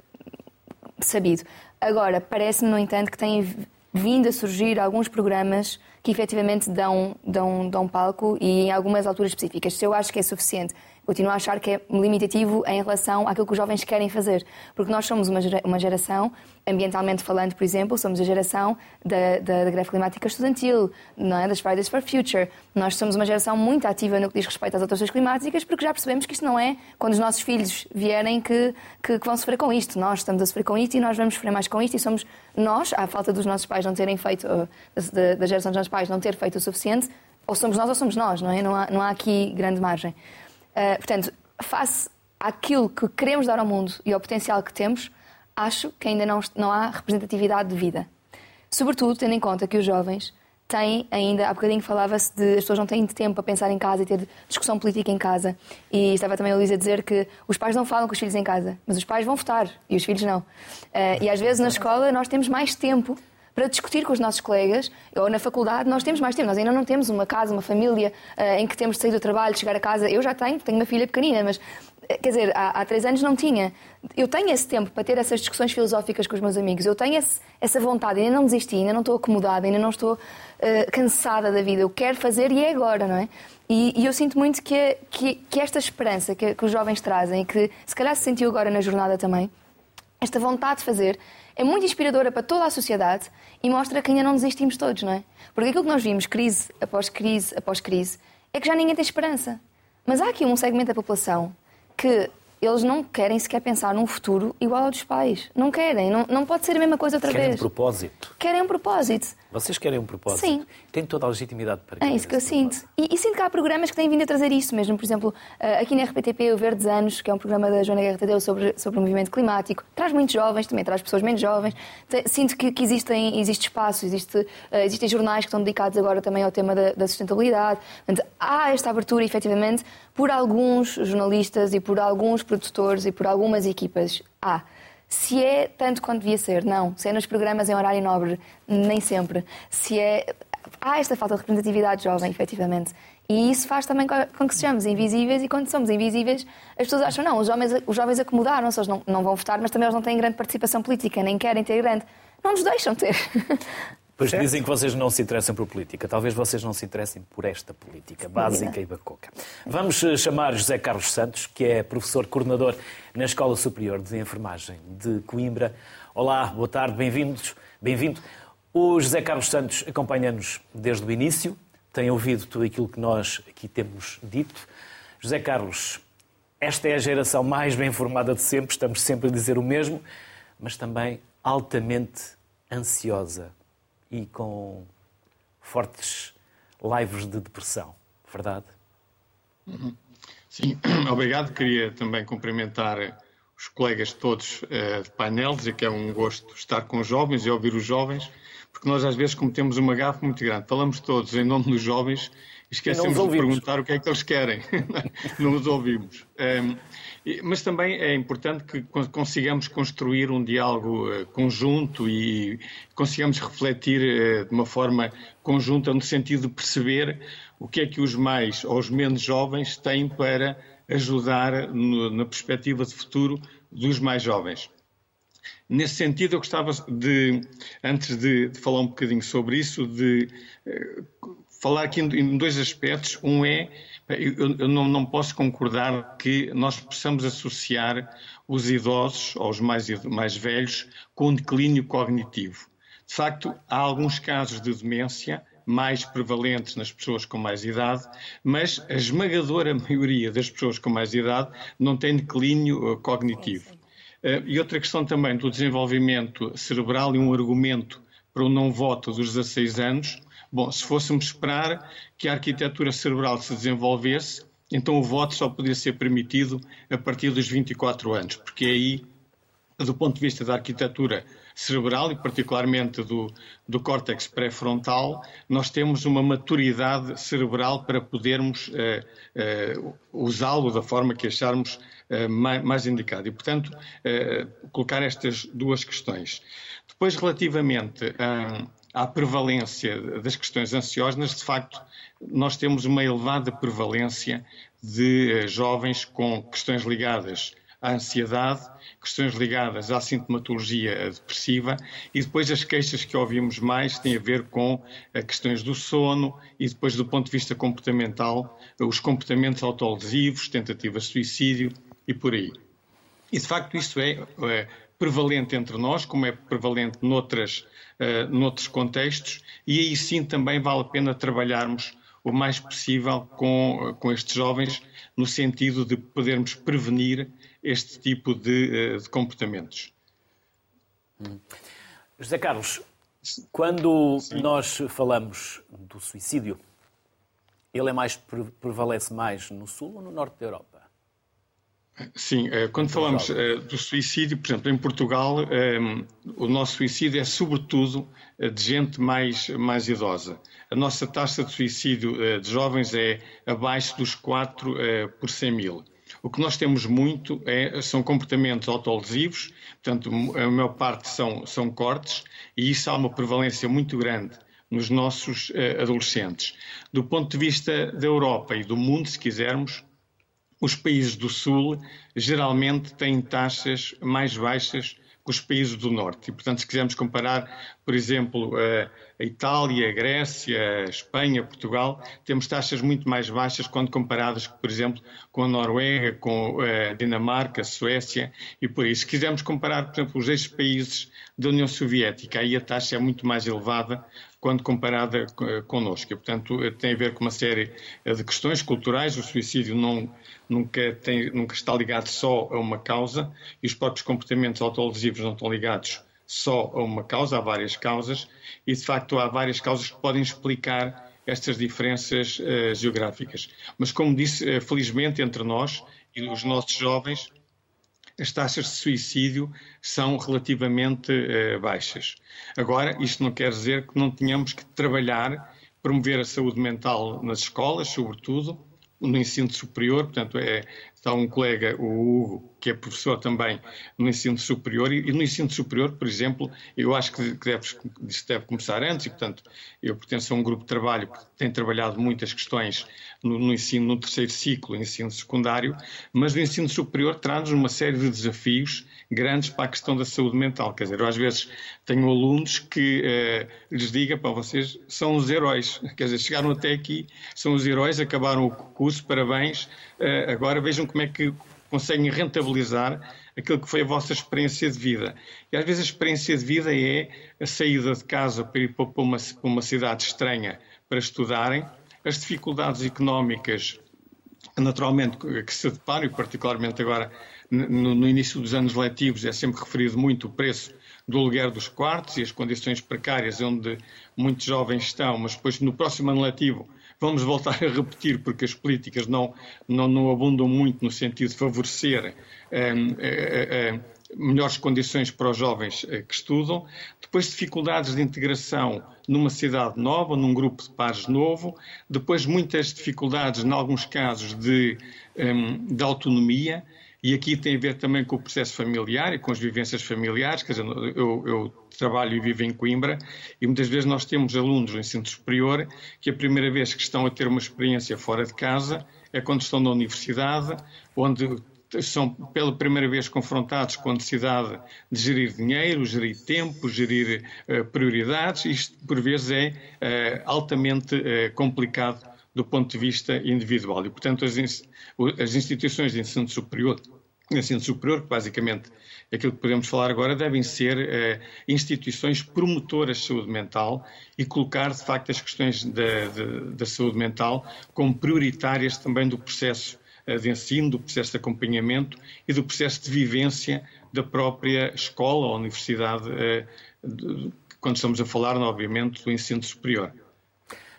sabido. Agora, parece-me, no entanto, que têm vindo a surgir alguns programas que efetivamente dão, dão, dão palco e em algumas alturas específicas. Se eu acho que é suficiente continuo a achar que é limitativo em relação àquilo que os jovens querem fazer. Porque nós somos uma geração, ambientalmente falando, por exemplo, somos a geração da, da, da greve climática estudantil, não é? das Fridays for Future. Nós somos uma geração muito ativa no que diz respeito às alterações climáticas, porque já percebemos que isto não é quando os nossos filhos vierem que, que, que vão sofrer com isto. Nós estamos a sofrer com isto e nós vamos sofrer mais com isto e somos nós, à falta dos nossos pais não terem feito, da, da geração dos nossos pais não ter feito o suficiente, ou somos nós ou somos nós, não é? Não há, não há aqui grande margem. Uh, portanto, face àquilo que queremos dar ao mundo e ao potencial que temos, acho que ainda não, não há representatividade de vida. Sobretudo tendo em conta que os jovens têm ainda, há bocadinho falava-se de as pessoas não têm tempo para pensar em casa e ter discussão política em casa. E estava também a Luísa a dizer que os pais não falam com os filhos em casa, mas os pais vão votar e os filhos não. Uh, e às vezes na escola nós temos mais tempo para discutir com os nossos colegas, ou na faculdade nós temos mais tempo. Nós ainda não temos uma casa, uma família uh, em que temos de sair do trabalho, chegar a casa. Eu já tenho, tenho uma filha pequenina, mas eh, quer dizer, há, há, três anos não tinha. Eu tenho esse tempo para ter essas discussões filosóficas com os meus amigos. Eu tenho esse, essa vontade. Ainda não desisti, ainda não estou acomodada, ainda não estou uh, cansada da vida. Eu quero fazer e é agora, não é? E, e eu sinto muito que, que, que esta esperança que, que, os jovens trazem, que se calhar se sentiu agora na jornada também, esta vontade de fazer, é muito inspiradora para toda a sociedade e mostra que ainda não desistimos todos, não é? Porque aquilo que nós vimos, crise após crise após crise, é que já ninguém tem esperança. Mas há aqui um segmento da população que eles não querem sequer pensar num futuro igual ao dos pais. Não querem. Não, não pode ser a mesma coisa outra querem vez. Querem um propósito. Querem um propósito. Vocês querem um propósito. Sim. Têm toda a legitimidade para É isso que eu sinto. E, e, sinto que há programas que têm vindo a trazer isso mesmo. Por exemplo, eh, aqui na RPTP, o Verdes Anos, que é um programa da Joana Guerra Tadeu sobre, sobre o movimento climático, traz muitos jovens, também traz pessoas menos jovens. Sinto que, que existem, existe espaço, existe, uh, existem jornais que estão dedicados agora também ao tema da, da sustentabilidade. Portanto, há esta abertura, efetivamente, por alguns jornalistas e por alguns produtores e por algumas equipas. Há. Se é tanto quanto devia ser, não. Se é nos programas em horário nobre, nem sempre. Se é. Há esta falta de representatividade jovem, efetivamente. E isso faz também com que sejamos invisíveis, e quando somos invisíveis, as pessoas acham, não, os jovens, os jovens acomodaram-se, eles não, não vão votar, mas também eles não têm grande participação política, nem querem ter grande. Não nos deixam ter. [LAUGHS] Pois dizem que vocês não se interessam por política. Talvez vocês não se interessem por esta política básica e bacoca. Vamos eh, chamar José Carlos Santos, que é professor coordenador na Escola Superior de Enfermagem de Coimbra. Olá, boa tarde, bem-vindos. Bem-vindo. O José Carlos Santos acompanha-nos desde o início, tem ouvido tudo aquilo que nós aqui temos dito. José Carlos, esta é a geração mais bem formada de sempre, estamos sempre a dizer o mesmo, mas também altamente ansiosa e com fortes lives de depressão, verdade? Uhum. Sim, [CLEARS THROAT] obrigado. Queria também cumprimentar os colegas todos uh, de painel, dizer que é um gosto estar com os jovens e ouvir os jovens, porque nós às vezes cometemos uma gafe muito grande. Falamos todos em nome dos jovens e esquecemos de perguntar o que é que eles querem. [LAUGHS] não os ouvimos. Um, ehm, mas também é importante que consigamos construir um diálogo eh, conjunto e consigamos refletir eh, de uma forma conjunta no sentido de perceber o que é que os mais ou os menos jovens têm para ajudar na perspectiva de futuro dos mais jovens. Nesse sentido, eu gostava de, antes de, de falar um bocadinho sobre isso, de eh, falar aqui em dois aspectos. Um é, eu não, não posso concordar que nós possamos associar os idosos, ou os mais, mais velhos, com um declínio cognitivo. De facto, há alguns casos de demência mais prevalentes nas pessoas com mais idade, mas a esmagadora maioria das pessoas com mais idade não tem declínio uh, cognitivo. Uh, e outra questão também do desenvolvimento cerebral e um argumento para o não voto dos 16 anos. Bom, se fôssemos esperar que a arquitetura cerebral se desenvolvesse, então o voto só podia ser permitido a partir dos 24 anos, porque aí, do ponto de vista da arquitetura cerebral e particularmente do, do córtex pré-frontal, nós temos uma maturidade cerebral para podermos uh, uh, usá-lo da forma que acharmos uh, mais, mais, indicado. E, portanto, colocar estas duas questões. Depois, relativamente à prevalência das questões ansiosas, de facto, nós temos uma elevada prevalência de jovens com questões ligadas à ansiedade, questões ligadas à sintomatologia depressiva e depois as queixas que ouvimos mais têm a ver com eh, questões do sono e depois do ponto de vista comportamental, os comportamentos autolesivos, tentativas de suicídio e por aí. E de facto isso é prevalente entre nós, como é prevalente noutras, uh, noutros contextos, e aí sim também vale a pena trabalharmos o mais possível com, com estes jovens, no sentido de podermos prevenir este tipo de, eh, de comportamentos. Hum. José Carlos, quando Sim. nós falamos do suicídio, ele é mais prevalece mais no sul ou no norte da Europa? Sim, eh, quando falamos eh, do suicídio, por exemplo, em Portugal, o nosso suicídio é sobretudo de gente mais, mais idosa. A nossa taxa de suicídio de jovens é abaixo dos 4 por 100 mil. O que nós temos muito é, são comportamentos autolesivos, portanto, a maior parte são, são cortes, e isso há uma prevalência muito grande nos nossos adolescentes. Do ponto de vista da Europa e do mundo, se quisermos, os países do Sul geralmente têm taxas mais baixas com os países do Norte. E, portanto, se quisermos comparar, por exemplo, a Itália, a Grécia, a Espanha, Portugal, temos taxas muito mais baixas quando comparadas, por exemplo, com a Noruega, com a Dinamarca, a Suécia e por isso. Se quisermos comparar, por exemplo, os ex-países da União Soviética, aí a taxa é muito mais elevada quando comparada connosco. E, portanto, tem a ver com uma série de questões culturais. O suicídio não, nunca, tem, nunca está ligado só a uma causa e os próprios comportamentos autolesivos não estão ligados só a uma causa, há várias causas e, de facto, há várias causas que podem explicar estas diferenças uh, geográficas. Mas, como disse, uh, felizmente entre nós e os nossos jovens, as taxas de suicídio são relativamente uh, baixas. Agora, isto não quer dizer que não tenhamos que trabalhar, promover a saúde mental nas escolas, sobretudo, no ensino superior, portanto, é, está um colega, o Hugo, que é professor também no ensino superior, e, no ensino superior, por exemplo, eu acho que deve, isso deve começar antes, e, portanto, eu pertenço a um grupo de trabalho que tem trabalhado muitas questões no, no ensino, no terceiro ciclo, ensino secundário, mas o ensino superior traz-nos uma série de desafios grandes para a questão da saúde mental. Quer dizer, eu às vezes tenho alunos que eh, lhes diga para vocês são os heróis. Quer dizer, chegaram até aqui, são os heróis, acabaram o curso, parabéns. Eh, agora vejam como é que conseguem rentabilizar aquilo que foi a vossa experiência de vida. E às vezes a experiência de vida é a saída de casa para ir para uma, para uma cidade estranha para estudarem, as dificuldades económicas naturalmente que se deparam, e particularmente agora no, no, início dos anos letivos é sempre referido muito o preço do aluguer dos quartos e as condições precárias onde muitos jovens estão, mas depois no próximo ano letivo vamos voltar a repetir porque as políticas não, não, não abundam muito no sentido de favorecer eh, eh, eh, melhores condições para os jovens que estudam, depois dificuldades de integração numa cidade nova, num grupo de pares novo, depois muitas dificuldades, em alguns casos, de, de autonomia, e aqui tem a ver também com o processo familiar e com as vivências familiares. Quer dizer, eu, eu, trabalho e vivo em Coimbra e muitas vezes nós temos alunos no ensino superior que a primeira vez que estão a ter uma experiência fora de casa é quando estão na universidade, onde são pela primeira vez confrontados com a necessidade de gerir dinheiro, gerir tempo, gerir uh, prioridades. Isto, por vezes, é uh, altamente uh, complicado do ponto de vista individual. E, portanto, as, as instituições de ensino superior, ensino superior, que basicamente é aquilo que podemos falar agora, devem ser instituições promotoras de saúde mental e colocar, de facto, as questões da, saúde mental como prioritárias também do processo eh, de ensino, do processo de acompanhamento e do processo de vivência da própria escola ou universidade, eh, quando estamos a falar, obviamente, do ensino superior.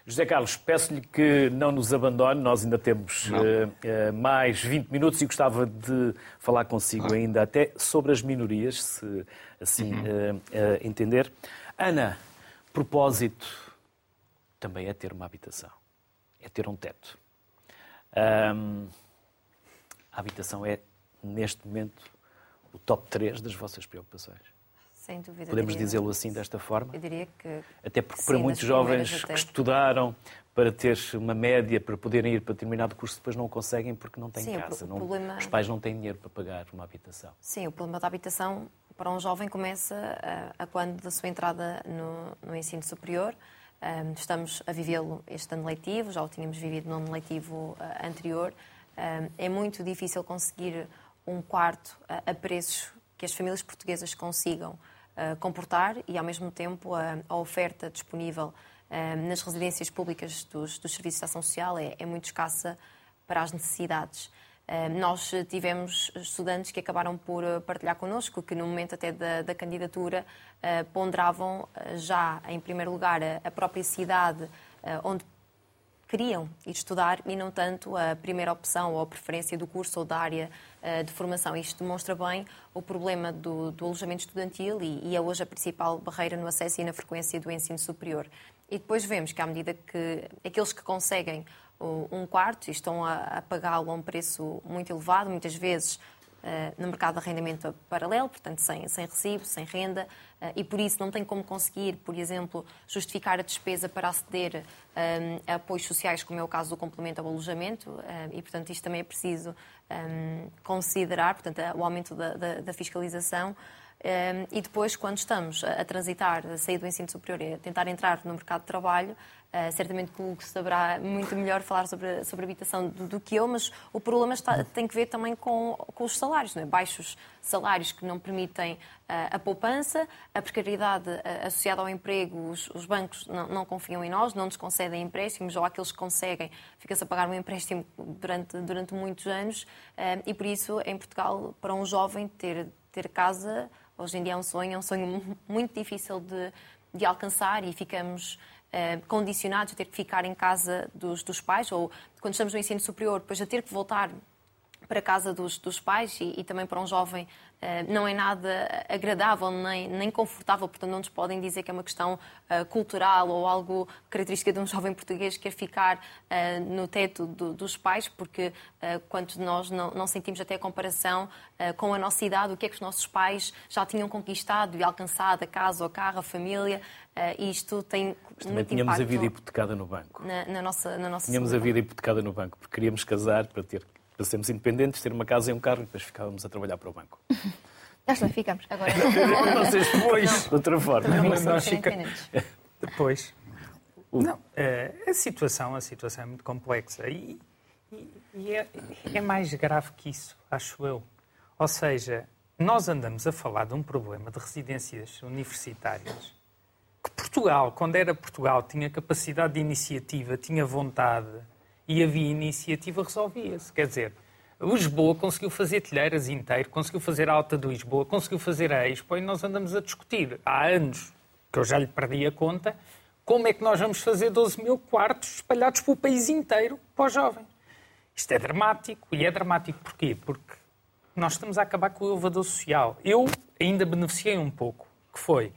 José Carlos, peço-lhe que não nos abandone, nós ainda temos uh, mais 20 minutos e gostava de falar consigo ah. ainda até sobre as minorias, se assim uhum. uh, entender. Ana, propósito também é ter uma habitação, é ter um teto. Um, a habitação é, neste momento, o top 3 das vossas preocupações. Sem dúvida. Podemos dizê-lo assim, desta forma? Eu diria que. Até porque, sim, para muitos jovens que estudaram para ter uma média, para poderem ir para determinado curso, depois não conseguem porque não têm sim, casa. Não, problema... Os pais não têm dinheiro para pagar uma habitação. Sim, o problema da habitação para um jovem começa a, a quando da sua entrada no, no ensino superior. Um, estamos a vivê-lo este ano letivo, já o tínhamos vivido no ano letivo uh, anterior é muito difícil conseguir um quarto a preços que as famílias portuguesas consigam comportar e, ao mesmo tempo, a oferta disponível nas residências públicas dos, dos serviços de ação social é, é muito escassa para as necessidades. Nós tivemos estudantes que acabaram por partilhar connosco que, no momento até da, da candidatura, ponderavam já, em primeiro lugar, a própria cidade onde queriam ir estudar e não tanto a primeira opção ou a preferência do curso ou da área uh, de formação. Isto demonstra bem o problema do, do alojamento estudantil e, e, é hoje a principal barreira no acesso e na frequência do ensino superior. E depois vemos que, à medida que aqueles que conseguem um quarto e estão a, a pagá-lo a um preço muito elevado, muitas vezes no mercado de arrendamento paralelo, portanto, sem, sem recibo, sem renda, uh, e por isso não tem como conseguir, por exemplo, justificar a despesa para aceder eh, a apoios sociais, como é o caso do complemento ao alojamento, e, portanto, isto também é preciso considerar, portanto, o aumento da, da, da fiscalização. Um, e depois, quando estamos a, transitar, a sair do ensino superior e a tentar entrar no mercado de trabalho, Uh, certamente que o Hugo saberá muito melhor falar sobre, sobre habitação do, do que eu, mas o problema está, tem que ver também com, com os salários, não é? baixos salários que não permitem uh, a poupança, a precariedade uh, associada ao emprego, os, os bancos não, não, confiam em nós, não nos concedem empréstimos, ou aqueles que conseguem, fica-se a pagar um empréstimo durante, durante muitos anos, e por isso, em Portugal, para um jovem ter, ter casa, hoje em dia é um sonho, é um sonho muito difícil de, de alcançar e ficamos uh, condicionados a ter que ficar em casa dos, dos pais, ou quando estamos no ensino superior, depois a ter que voltar para a casa dos, dos pais e, e, também para um jovem uh, não é nada agradável nem, nem confortável, portanto não nos podem dizer que é uma questão uh, cultural ou algo característica de um jovem português que quer ficar uh, no teto do, dos pais, porque quantos de nós não, não, sentimos até a comparação com a nossa idade, o que é que os nossos pais já tinham conquistado e alcançado, a casa, o carro, a família, e isto tem Mas também tínhamos a vida hipotecada no banco. Na, na nossa, na nossa tínhamos a vida hipotecada no banco, porque queríamos casar para ter para sermos independentes, ter uma casa e um carro e depois ficávamos a trabalhar para o banco. [LAUGHS] Nós não ficamos. Agora, vocês depois, de outra forma. Não, mas nós ficamos. Depois. Não, eh, [LAUGHS] a situação, a situação é muito complexa e, e, e é, é mais grave que isso, acho eu. Ou seja, nós andamos a falar de um problema de residências universitárias que Portugal, quando era Portugal, tinha capacidade de iniciativa, tinha vontade, e havia iniciativa, resolvia-se. Quer dizer, Lisboa conseguiu fazer telheiras inteiro, conseguiu fazer a Alta de Lisboa, conseguiu fazer a Expo e nós andamos a discutir há anos, que eu já lhe perdi a conta, como é que nós vamos fazer 12 mil quartos espalhados pelo país inteiro para os jovens. Isto é dramático. E é dramático porquê? Porque nós estamos a acabar com o elevador social. Eu ainda beneficiei um pouco, que foi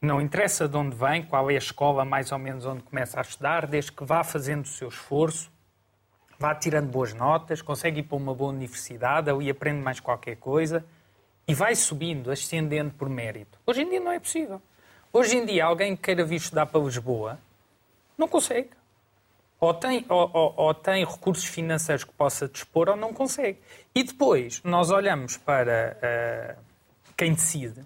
não interessa de onde vem, qual é a escola mais ou menos onde começa a estudar, desde que vá fazendo o seu esforço, vá tirando boas notas, consegue ir para uma boa universidade, ali aprende mais qualquer coisa e vai subindo, ascendendo por mérito. Hoje em dia não é possível. Hoje em dia, alguém que queira vir estudar para Lisboa não consegue. Ou tem, ou, ou, ou tem recursos financeiros que possa dispor ou não consegue. E depois nós olhamos para uh, quem decide.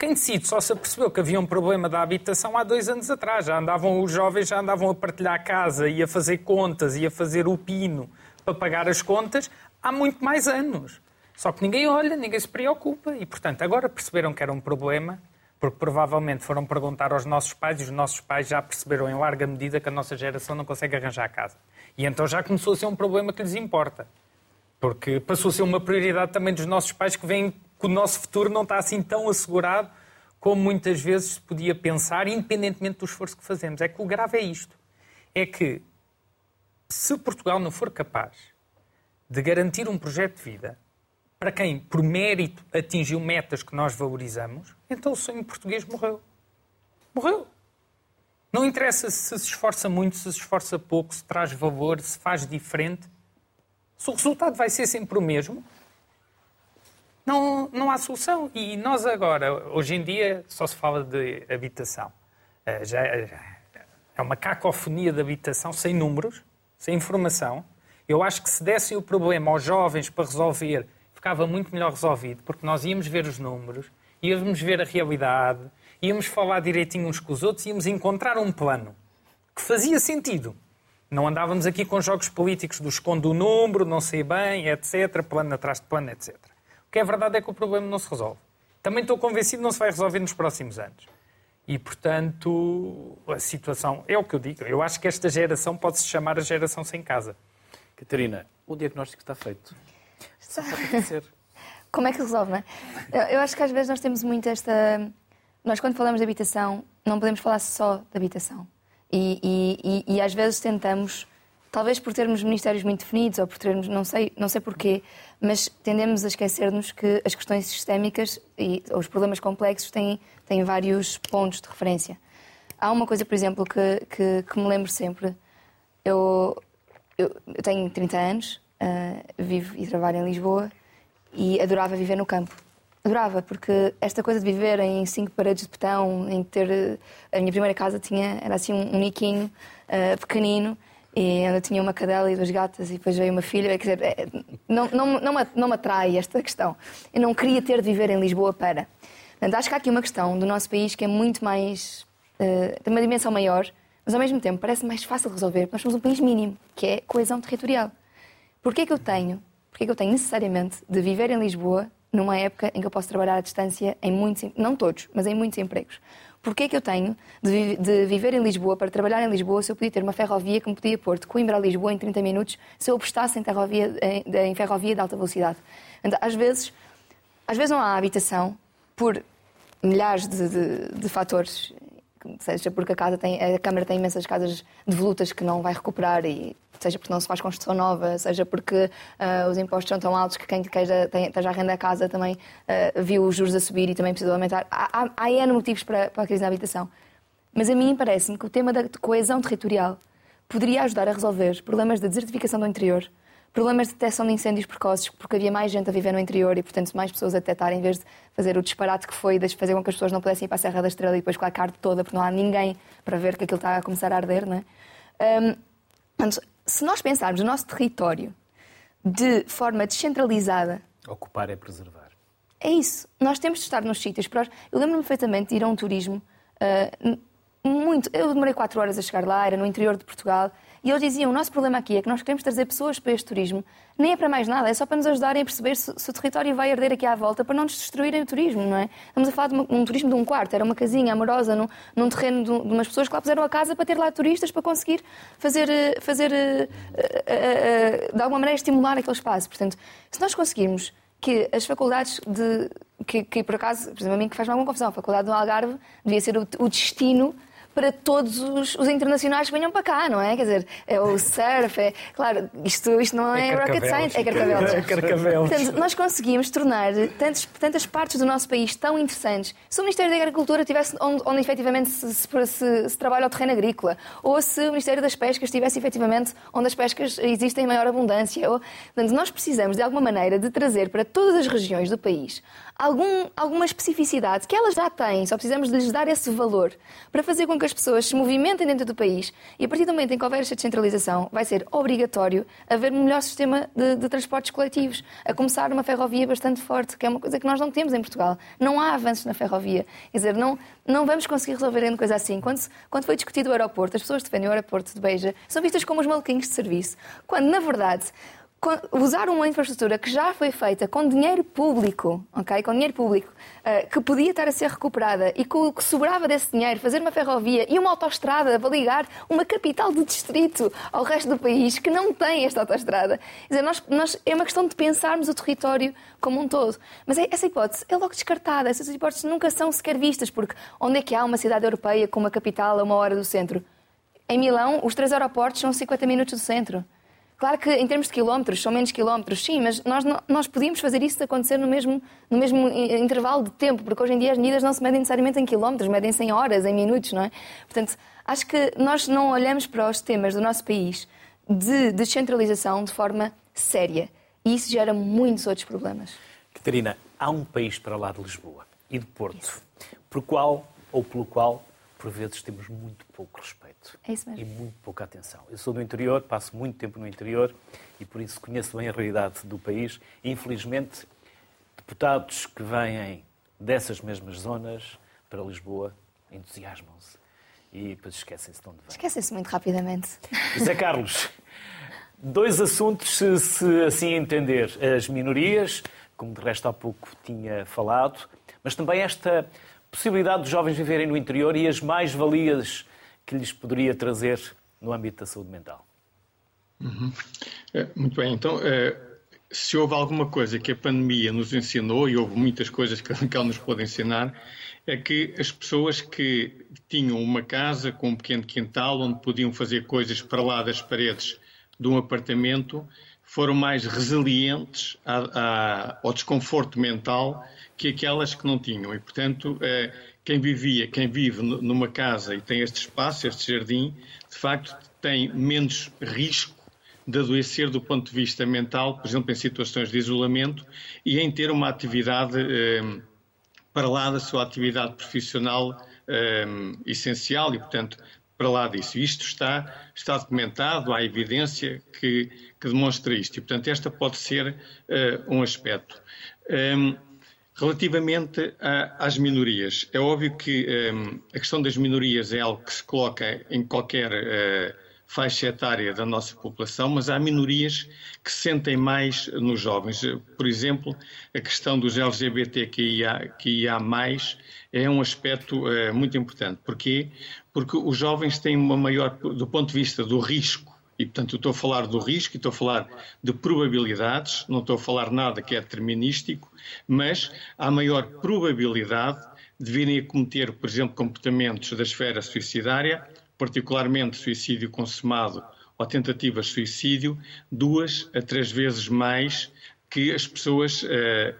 Quem decide só se apercebeu que havia um problema da habitação há dois anos atrás. Já andavam, os jovens já andavam a partilhar casa e a fazer contas e a fazer o pino para pagar as contas há muito mais anos. Só que ninguém olha, ninguém se preocupa. E, portanto, agora perceberam que era um problema porque provavelmente foram perguntar aos nossos pais e os nossos pais já perceberam em larga medida que a nossa geração não consegue arranjar casa. E então já começou a ser um problema que lhes importa. Porque passou a ser uma prioridade também dos nossos pais que veem que o nosso futuro não está assim tão assegurado como muitas vezes se podia pensar, independentemente do esforço que fazemos. É que o grave é isto. É que se Portugal não for capaz de garantir um projeto de vida para quem, por mérito, atingiu metas que nós valorizamos, então o sonho português morreu. Morreu. Não interessa se se esforça muito, se se esforça pouco, se traz valor, se faz diferente. Se o resultado vai ser sempre o mesmo, não, não há solução. E nós agora, hoje em dia, só se fala de habitação. Eh, já é uma cacofonia de habitação sem números, sem informação. Eu acho que se dessem o problema aos jovens para resolver ficava muito melhor resolvido, porque nós íamos ver os números, íamos ver a realidade, íamos falar direitinho uns com os outros, íamos encontrar um plano que fazia sentido. Não andávamos aqui com jogos políticos do esconde o número, não sei bem, etc., plano atrás de plano, etc. O que é verdade é que o problema não se resolve. Também estou convencido que não se vai resolver nos próximos anos. E, portanto, a situação é o que eu digo. Eu acho que esta geração pode-se chamar a geração sem casa. Catarina, o diagnóstico está feito. [LAUGHS] Como é que resolve, não é? Eu acho que às vezes nós temos muito esta. Nós, quando falamos de habitação, não podemos falar só de habitação. E, e, e, e às vezes tentamos, talvez por termos ministérios muito definidos ou por termos, não sei, não sei porquê, mas tendemos a esquecer-nos que as questões sistémicas e os problemas complexos têm, têm vários pontos de referência. Há uma coisa, por exemplo, que, que, que me lembro sempre. Eu, eu, eu tenho 30 anos, Uh, vivo e trabalho em Lisboa e adorava viver no campo. Adorava, porque esta coisa de viver em cinco paredes de betão, em ter. A minha primeira casa tinha, era assim um, niquinho uh, pequenino, e eu tinha uma cadela e duas gatas, e depois veio uma filha. Quer dizer, é, não, não, não, me, não me atrai esta questão. Eu não queria ter de viver em Lisboa para. Portanto, acho que há aqui uma questão do nosso país que é muito mais. Uh, tem uma dimensão maior, mas ao mesmo tempo parece mais fácil de resolver, nós somos um país mínimo, que é coesão territorial. Porquê que eu tenho, porquê que eu tenho necessariamente de viver em Lisboa numa época em que eu posso trabalhar à distância em muitos, não todos, mas em muitos empregos? Porquê que eu tenho de, de, viver em Lisboa para trabalhar em Lisboa se eu podia ter uma ferrovia que me podia pôr de Coimbra a Lisboa em 30 minutos se eu apostasse em, ferrovia, em, em ferrovia de alta velocidade? Então, às vezes, às vezes não há habitação por milhares de, de, de fatores seja porque a, casa tem, a Câmara tem imensas casas devolutas que não vai recuperar, e, seja porque não se faz construção nova, seja porque uh, os impostos são tão altos que quem queira, tem, esteja a renda a casa também uh, viu os juros a subir e também precisa aumentar. Há, há, há motivos para, para a crise na habitação. Mas a mim parece-me que o tema da coesão territorial poderia ajudar a resolver problemas da desertificação do interior, Problemas de detecção de incêndios precoces, porque havia mais gente a viver no interior e, portanto, mais pessoas a detectar, em vez de fazer o disparate que foi de fazer com que as pessoas não pudessem ir para a Serra da Estrela e depois com a carne toda, porque não há ninguém para ver que aquilo está a começar a arder, não é? Um, se nós pensarmos no nosso território de forma descentralizada. Ocupar é preservar. É isso. Nós temos de estar nos sítios. Eu lembro-me perfeitamente de ir a um turismo. Uh, muito. Eu demorei quatro horas a chegar lá, era no interior de Portugal. E eles diziam: o nosso problema aqui é que nós queremos trazer pessoas para este turismo, nem é para mais nada, é só para nos ajudarem a perceber se, se o território vai arder aqui à volta, para não nos destruírem o turismo, não é? Estamos a falar de uma, um turismo de um quarto, era uma casinha amorosa num, num terreno de, de, umas pessoas que lá puseram a casa para ter lá turistas, para conseguir fazer, eh, fazer uh, uh, uh, de alguma maneira estimular aquele espaço. Portanto, se nós conseguirmos que as faculdades de. Que, que por acaso, por exemplo, a mim que faz-me alguma confusão, a faculdade do Algarve devia ser o, o destino para todos os, os, internacionais que venham para cá, não é? Quer dizer, é o surf, é. Claro, isto, isto não é, é rocket science, é carcavelos. É [LAUGHS] carcavelos. Portanto, nós conseguimos tornar tantos, tantas partes do nosso país tão interessantes. Se o Ministério da Agricultura tivesse onde, onde efetivamente se, se, se, se trabalha o terreno agrícola, ou se o Ministério das Pescas estivesse efetivamente onde as pescas existem em maior abundância. Ou... Portanto, nós precisamos, de alguma maneira, de trazer para todas as regiões do país algum, alguma especificidade que elas já têm, só precisamos de lhes dar esse valor para fazer com que as pessoas se movimentem dentro do país e a partir do momento em que houver esta descentralização, vai ser obrigatório haver um melhor sistema de, de transportes coletivos, a começar uma ferrovia bastante forte, que é uma coisa que nós não temos em Portugal. Não há avanços na ferrovia. Quer dizer, não, não vamos conseguir resolver grande coisa assim. Quando, quando foi discutido o aeroporto, as pessoas defendem o aeroporto de Beja, são vistas como os maluquinhos de serviço, quando, na verdade, usar uma infraestrutura que já foi feita com dinheiro público, ok? Com dinheiro público, uh, que podia estar a ser recuperada e com o que sobrava desse dinheiro, fazer uma ferrovia e uma autoestrada para ligar uma capital de distrito ao resto do país que não tem esta autoestrada. Quer dizer, nós, nós, é uma questão de pensarmos o território como um todo. Mas é, essa hipótese é logo descartada. Essas hipóteses nunca são sequer vistas, porque onde é que há uma cidade europeia com uma capital a uma hora do centro? Em Milão, os três aeroportos são 50 minutos do centro. Claro que em termos de quilómetros, são menos quilómetros, sim, mas nós, nós podíamos fazer isso acontecer no mesmo, no mesmo intervalo de tempo, porque hoje em dia as medidas não se medem necessariamente em quilómetros, medem-se em horas, em minutos, não é? Portanto, acho que nós não olhamos para os temas do nosso país de descentralização de forma séria. E isso gera muitos outros problemas. Catarina, há um país para lá de Lisboa e de Porto, isso. por qual ou pelo qual por vezes temos muito pouco respeito é isso mesmo. e muito pouca atenção. Eu sou do interior, passo muito tempo no interior e por isso conheço bem a realidade do país. E, infelizmente, deputados que vêm dessas mesmas zonas para Lisboa entusiasmam-se e depois esquecem-se de onde vêm. Esquecem-se muito rapidamente. José Carlos, dois assuntos, se, se assim entender. As minorias, como de resto há pouco tinha falado, mas também esta possibilidade dos jovens viverem no interior e as mais-valias que lhes poderia trazer no âmbito da saúde mental. Uhum. É, muito bem, então, é, se houve alguma coisa que a pandemia nos ensinou, e houve muitas coisas que [LAUGHS] ela nos pode ensinar, é que as pessoas que tinham uma casa com um pequeno quintal onde podiam fazer coisas para lá das paredes de um apartamento foram mais resilientes ao desconforto mental que aquelas que não tinham. E, portanto, eh, quem vivia, quem vive numa casa e tem este espaço, este jardim, de facto tem menos risco de adoecer do ponto de vista mental, por exemplo, em situações de isolamento e em ter uma atividade eh, para lá da sua atividade profissional eh, essencial e, portanto, para lá disso. Isto está, está documentado, há evidência que, que demonstra isto e, portanto, esta pode ser um aspecto. Relativamente a, às minorias, é óbvio que um, a questão das minorias é algo que se coloca em qualquer uh, faixa etária da nossa população, mas há minorias que se sentem mais nos jovens. Por exemplo, a questão dos LGBTQIA é um aspecto uh, muito importante. Porquê? Porque os jovens têm uma maior, do ponto de vista do risco e, portanto, eu estou a falar do risco, estou a falar de probabilidades, não estou a falar nada que é determinístico, mas há maior probabilidade de virem a cometer, por exemplo, comportamentos da esfera suicidária, particularmente suicídio consumado ou tentativas de suicídio, duas a três vezes mais que as pessoas uh,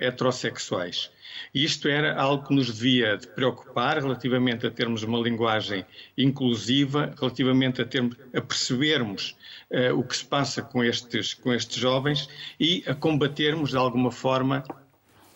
heterossexuais. E isto era algo que nos devia de preocupar relativamente a termos uma linguagem inclusiva, relativamente a, termos, a percebermos uh, o que se passa com estes, com estes jovens e a combatermos de alguma forma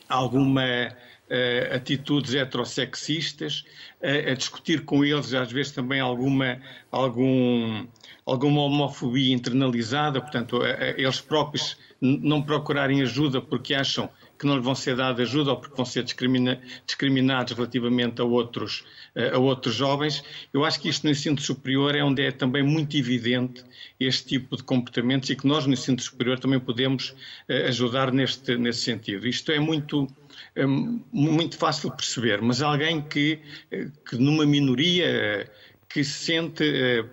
alguma uh, atitudes heterossexistas, uh, a discutir com eles às vezes também alguma, algum, alguma homofobia internalizada, portanto, eles próprios não procurarem ajuda porque acham que não lhes vão ser dada ajuda ou porque vão ser discrimina, discriminados relativamente a outros, a outros jovens. Eu acho que isto no ensino superior é onde é também muito evidente este tipo de comportamentos e que nós no ensino superior também podemos eh, ajudar neste, nesse sentido. Isto é muito, é muito fácil de perceber, mas alguém que, eh, que numa minoria que se sente,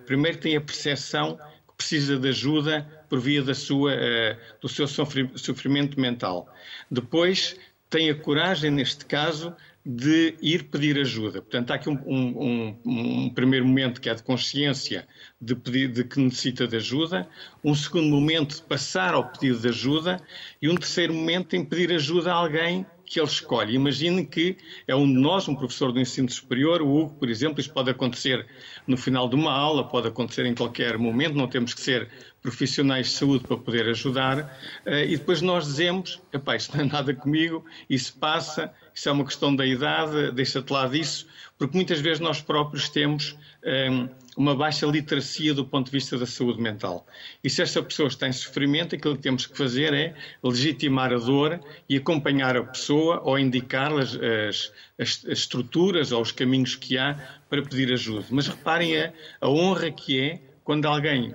primeiro tem a percepção precisa de ajuda por via da sua, uh, do seu sofrimento mental. Depois, tem a coragem, neste caso, de ir pedir ajuda. Portanto, há aqui um, um, um, um, primeiro momento que é de consciência de, pedir, de que necessita de ajuda, um segundo momento de passar ao pedido de ajuda e um terceiro momento em pedir ajuda a alguém que ele escolhe. Imagine que é um de nós, um professor do ensino superior, o Hugo, por exemplo, isto pode acontecer no final de uma aula, pode acontecer em qualquer momento, não temos que ser profissionais de saúde para poder ajudar, eh, e depois nós dizemos, epá, isto não é nada comigo, isso passa, isso é uma questão da idade, deixa-te lá disso, porque muitas vezes nós próprios temos um, uma baixa literacia do ponto de vista da saúde mental. E se esta pessoa está em sofrimento, aquilo que temos que fazer é legitimar a dor e acompanhar a pessoa ou indicar as, as, as estruturas ou os caminhos que há para pedir ajuda. Mas reparem a, a honra que é quando alguém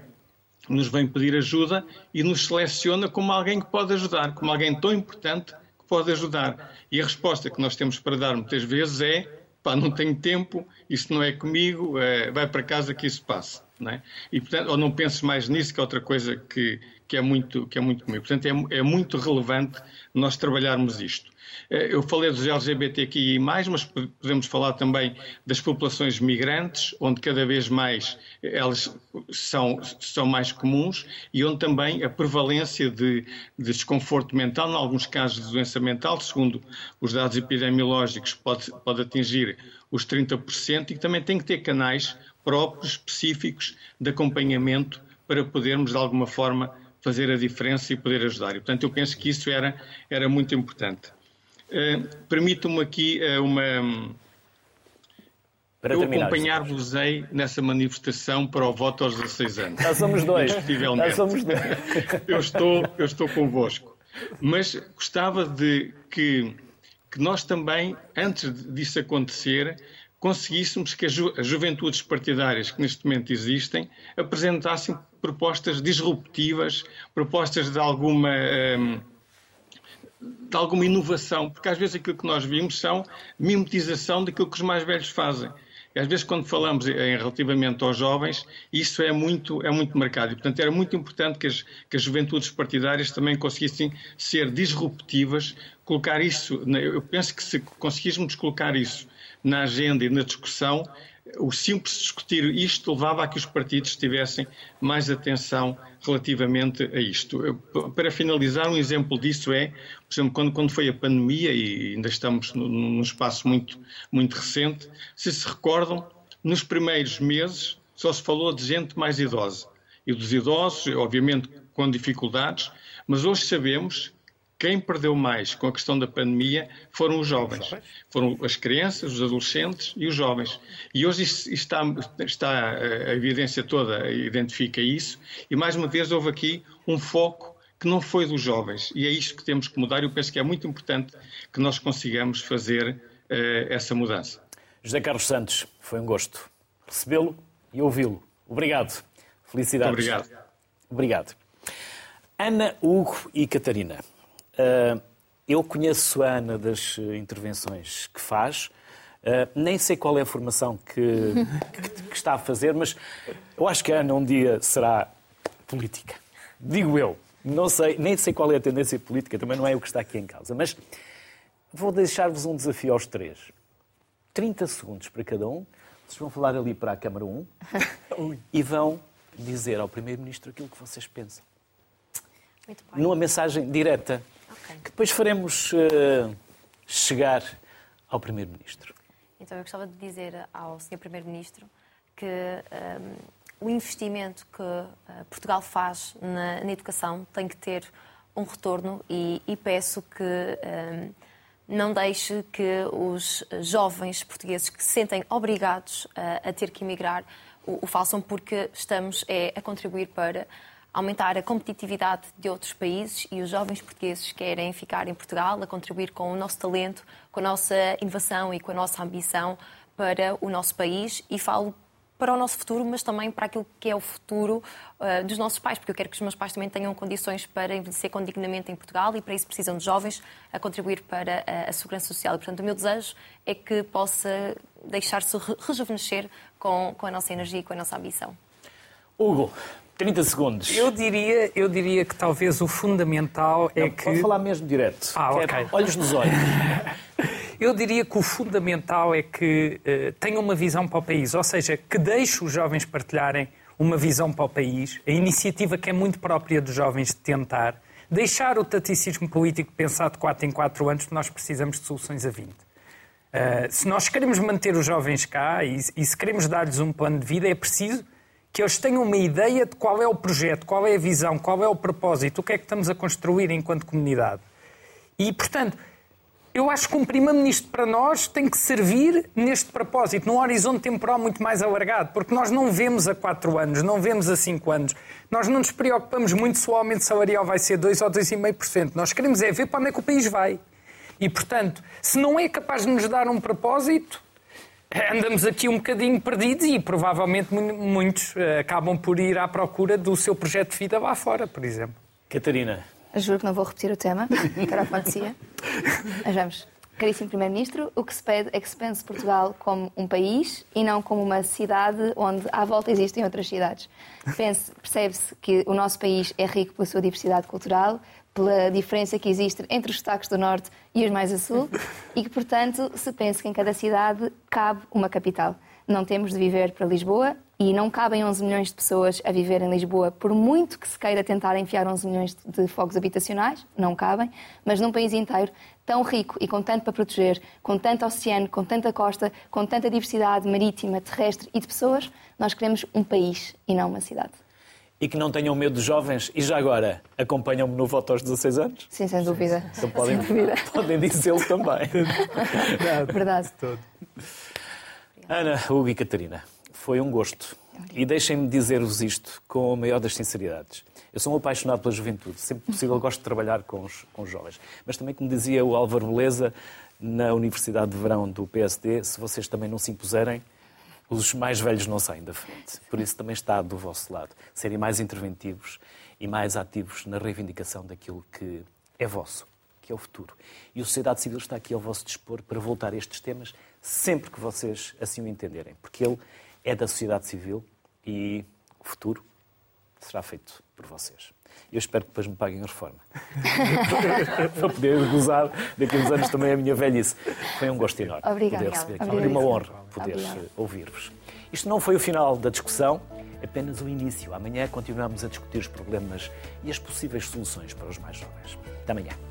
nos vem pedir ajuda e nos seleciona como alguém que pode ajudar, como alguém tão importante pode ajudar. E a resposta que nós temos para dar muitas vezes é: pá, não tenho tempo, isso não é comigo, é, vai para casa que isso passa. Não é? E, portanto, ou não penses mais nisso, que é outra coisa que, que, é, muito, que é muito comigo. Portanto, é, é muito relevante nós trabalharmos isto. Eh, eu falei dos LGBTQI, mas podemos falar também das populações migrantes, onde cada vez mais elas são, são mais comuns e onde também a prevalência de, de desconforto mental, em alguns casos de doença mental, segundo os dados epidemiológicos, pode, pode atingir os 30%, e também tem que ter canais próprios, específicos, de acompanhamento para podermos, de alguma forma, fazer a diferença e poder ajudar. E, portanto, eu penso que isso era, era muito importante. Uh, Permitam-me aqui uh, uma. Para eu acompanhar-vos-ei nessa manifestação para o voto aos 16 anos. Nós somos dois. Nós somos dois. eu, estou, eu estou convosco. Mas gostava de que, que nós também, antes disso acontecer, conseguíssemos que as, ju as juventudes partidárias que neste momento existem apresentassem propostas disruptivas, propostas de alguma. Um, de alguma inovação, porque às vezes aquilo que nós vimos são mimetização daquilo que os mais velhos fazem. E às vezes quando falamos em relativamente aos jovens, isso é muito, é muito marcado. E, portanto, era muito importante que as, que as juventudes partidárias também conseguissem ser disruptivas, colocar isso, eu penso que se conseguíssemos colocar isso na agenda e na discussão, o simples discutir isto levava a que os partidos tivessem mais atenção relativamente a isto. Para finalizar, um exemplo disso é, por exemplo, quando, quando foi a pandemia, e ainda estamos num espaço muito, muito recente, se se recordam, nos primeiros meses só se falou de gente mais idosa. E dos idosos, obviamente, com dificuldades, mas hoje sabemos quem perdeu mais com a questão da pandemia foram os jovens. Foram as crianças, os adolescentes e os jovens. E hoje está, está a evidência toda identifica isso. E mais uma vez houve aqui um foco que não foi dos jovens. E é isto que temos que mudar. Eu penso que é muito importante que nós consigamos fazer uh, essa mudança. José Carlos Santos, foi um gosto recebê-lo e ouvi-lo. Obrigado. Felicidades. Muito obrigado. Obrigado. Ana, Hugo e Catarina. Uh, eu conheço a Ana das intervenções que faz. Uh, nem sei qual é a formação que, que, que, está a fazer, mas eu acho que a Ana um dia será política. Digo eu. Não sei, nem sei qual é a tendência política, também não é o que está aqui em causa. Mas vou deixar-vos um desafio aos três. 30 segundos para cada um. Vocês vão falar ali para a Câmara [LAUGHS] 1 e vão dizer ao Primeiro-Ministro aquilo que vocês pensam. Numa mensagem direta. Okay. Que depois faremos uh, chegar ao Primeiro-Ministro. Então, eu gostava de dizer ao Sr. Primeiro-Ministro que um, eh, o investimento que uh, Portugal faz na, na, educação tem que ter um retorno e, e peço que um, não deixe que os jovens portugueses que se sentem obrigados uh, a ter que emigrar o, o façam porque estamos é, a contribuir para aumentar a competitividade de outros países e os jovens portugueses querem ficar em Portugal, a contribuir com o nosso talento, com a nossa inovação e com a nossa ambição para o nosso país e falo para o nosso futuro, mas também para aquilo que é o futuro uh, dos nossos pais, porque eu quero que os meus pais também tenham condições para envelhecer com dignamente em Portugal e para isso precisam de jovens a contribuir para a, a segurança social. E, portanto, o meu desejo é que possa deixar-se rejuvenescer com, com a nossa energia e com a nossa ambição. Hugo, 30 segundos. Eu diria, eu diria que talvez o fundamental é Não, que. Pode falar mesmo direto. Ah, ok. Olhos nos olhos. [LAUGHS] Eu diria que o fundamental é que uh, tenha uma visão para o país, ou seja, que deixe os jovens partilharem uma visão para o país, a iniciativa que é muito própria dos jovens de tentar, deixar o taticismo político pensar de 4 em 4 anos, porque nós precisamos de soluções a 20. Uh, se nós queremos manter os jovens cá e, e se queremos dar-lhes um plano de vida, é preciso que eles tenham uma ideia de qual é o projeto, qual é a visão, qual é o propósito, o que é que estamos a construir enquanto comunidade. E, portanto, eu acho que um primeiro-ministro para nós tem que servir neste propósito, num horizonte temporal muito mais alargado, porque nós não vemos a quatro anos, não vemos a cinco anos. Nós não nos preocupamos muito se o aumento salarial vai ser 2 ou 2,5%. Nós queremos é ver para onde é que o país vai. E, portanto, se não é capaz de nos dar um propósito, andamos aqui um bocadinho perdidos e provavelmente muitos eh, acabam por ir à procura do seu projeto de vida lá fora, por exemplo. Catarina, Juro que não vou repetir o tema, [LAUGHS] que era o que acontecia. Mas vamos. Caríssimo Primeiro-Ministro, o que se pede é que se pense Portugal como um país e não como uma cidade onde à volta existem outras cidades. Percebe-se que o nosso país é rico pela sua diversidade cultural, pela diferença que existe entre os sotaques do Norte e os mais a Sul, e que, portanto, se pense que em cada cidade cabe uma capital. Não temos de viver para Lisboa e não cabem 11 milhões de pessoas a viver em Lisboa, por muito que se queira tentar enfiar 11 milhões de fogos habitacionais, não cabem, mas num país inteiro tão rico e com tanto para proteger, com tanto oceano, com tanta costa, com tanta diversidade marítima, terrestre e de pessoas, nós queremos um país e não uma cidade. E que não tenham medo dos jovens. E já agora, acompanham-me no voto aos 16 anos? Sim, sem dúvida. Então podem, [LAUGHS] podem dizê-lo também. [LAUGHS] Verdade. Ana, Hugo e Catarina foi um gosto. E deixem-me dizer-vos isto com a maior das sinceridades. Eu sou um apaixonado pela juventude. Sempre possível gosto de trabalhar com os, com os jovens. Mas também, como dizia o Álvaro Beleza, na Universidade de Verão do PSD, se vocês também não se impuserem, os mais velhos não saem da frente. Por isso também está do vosso lado. Serem mais interventivos e mais ativos na reivindicação daquilo que é vosso, que é o futuro. E a sociedade civil está aqui ao vosso dispor para voltar a estes temas sempre que vocês assim o entenderem. Porque ele é da sociedade civil e o futuro será feito por vocês. Eu espero que depois me paguem a reforma. [LAUGHS] Para poder gozar daqui a uns anos também a minha velhice. Foi um gosto enorme Obrigada. poder receber aqui. Foi uma honra poder ouvir-vos. Isto não foi o final da discussão, apenas o início. Amanhã continuamos a discutir os problemas e as possíveis soluções para os mais jovens. Até amanhã.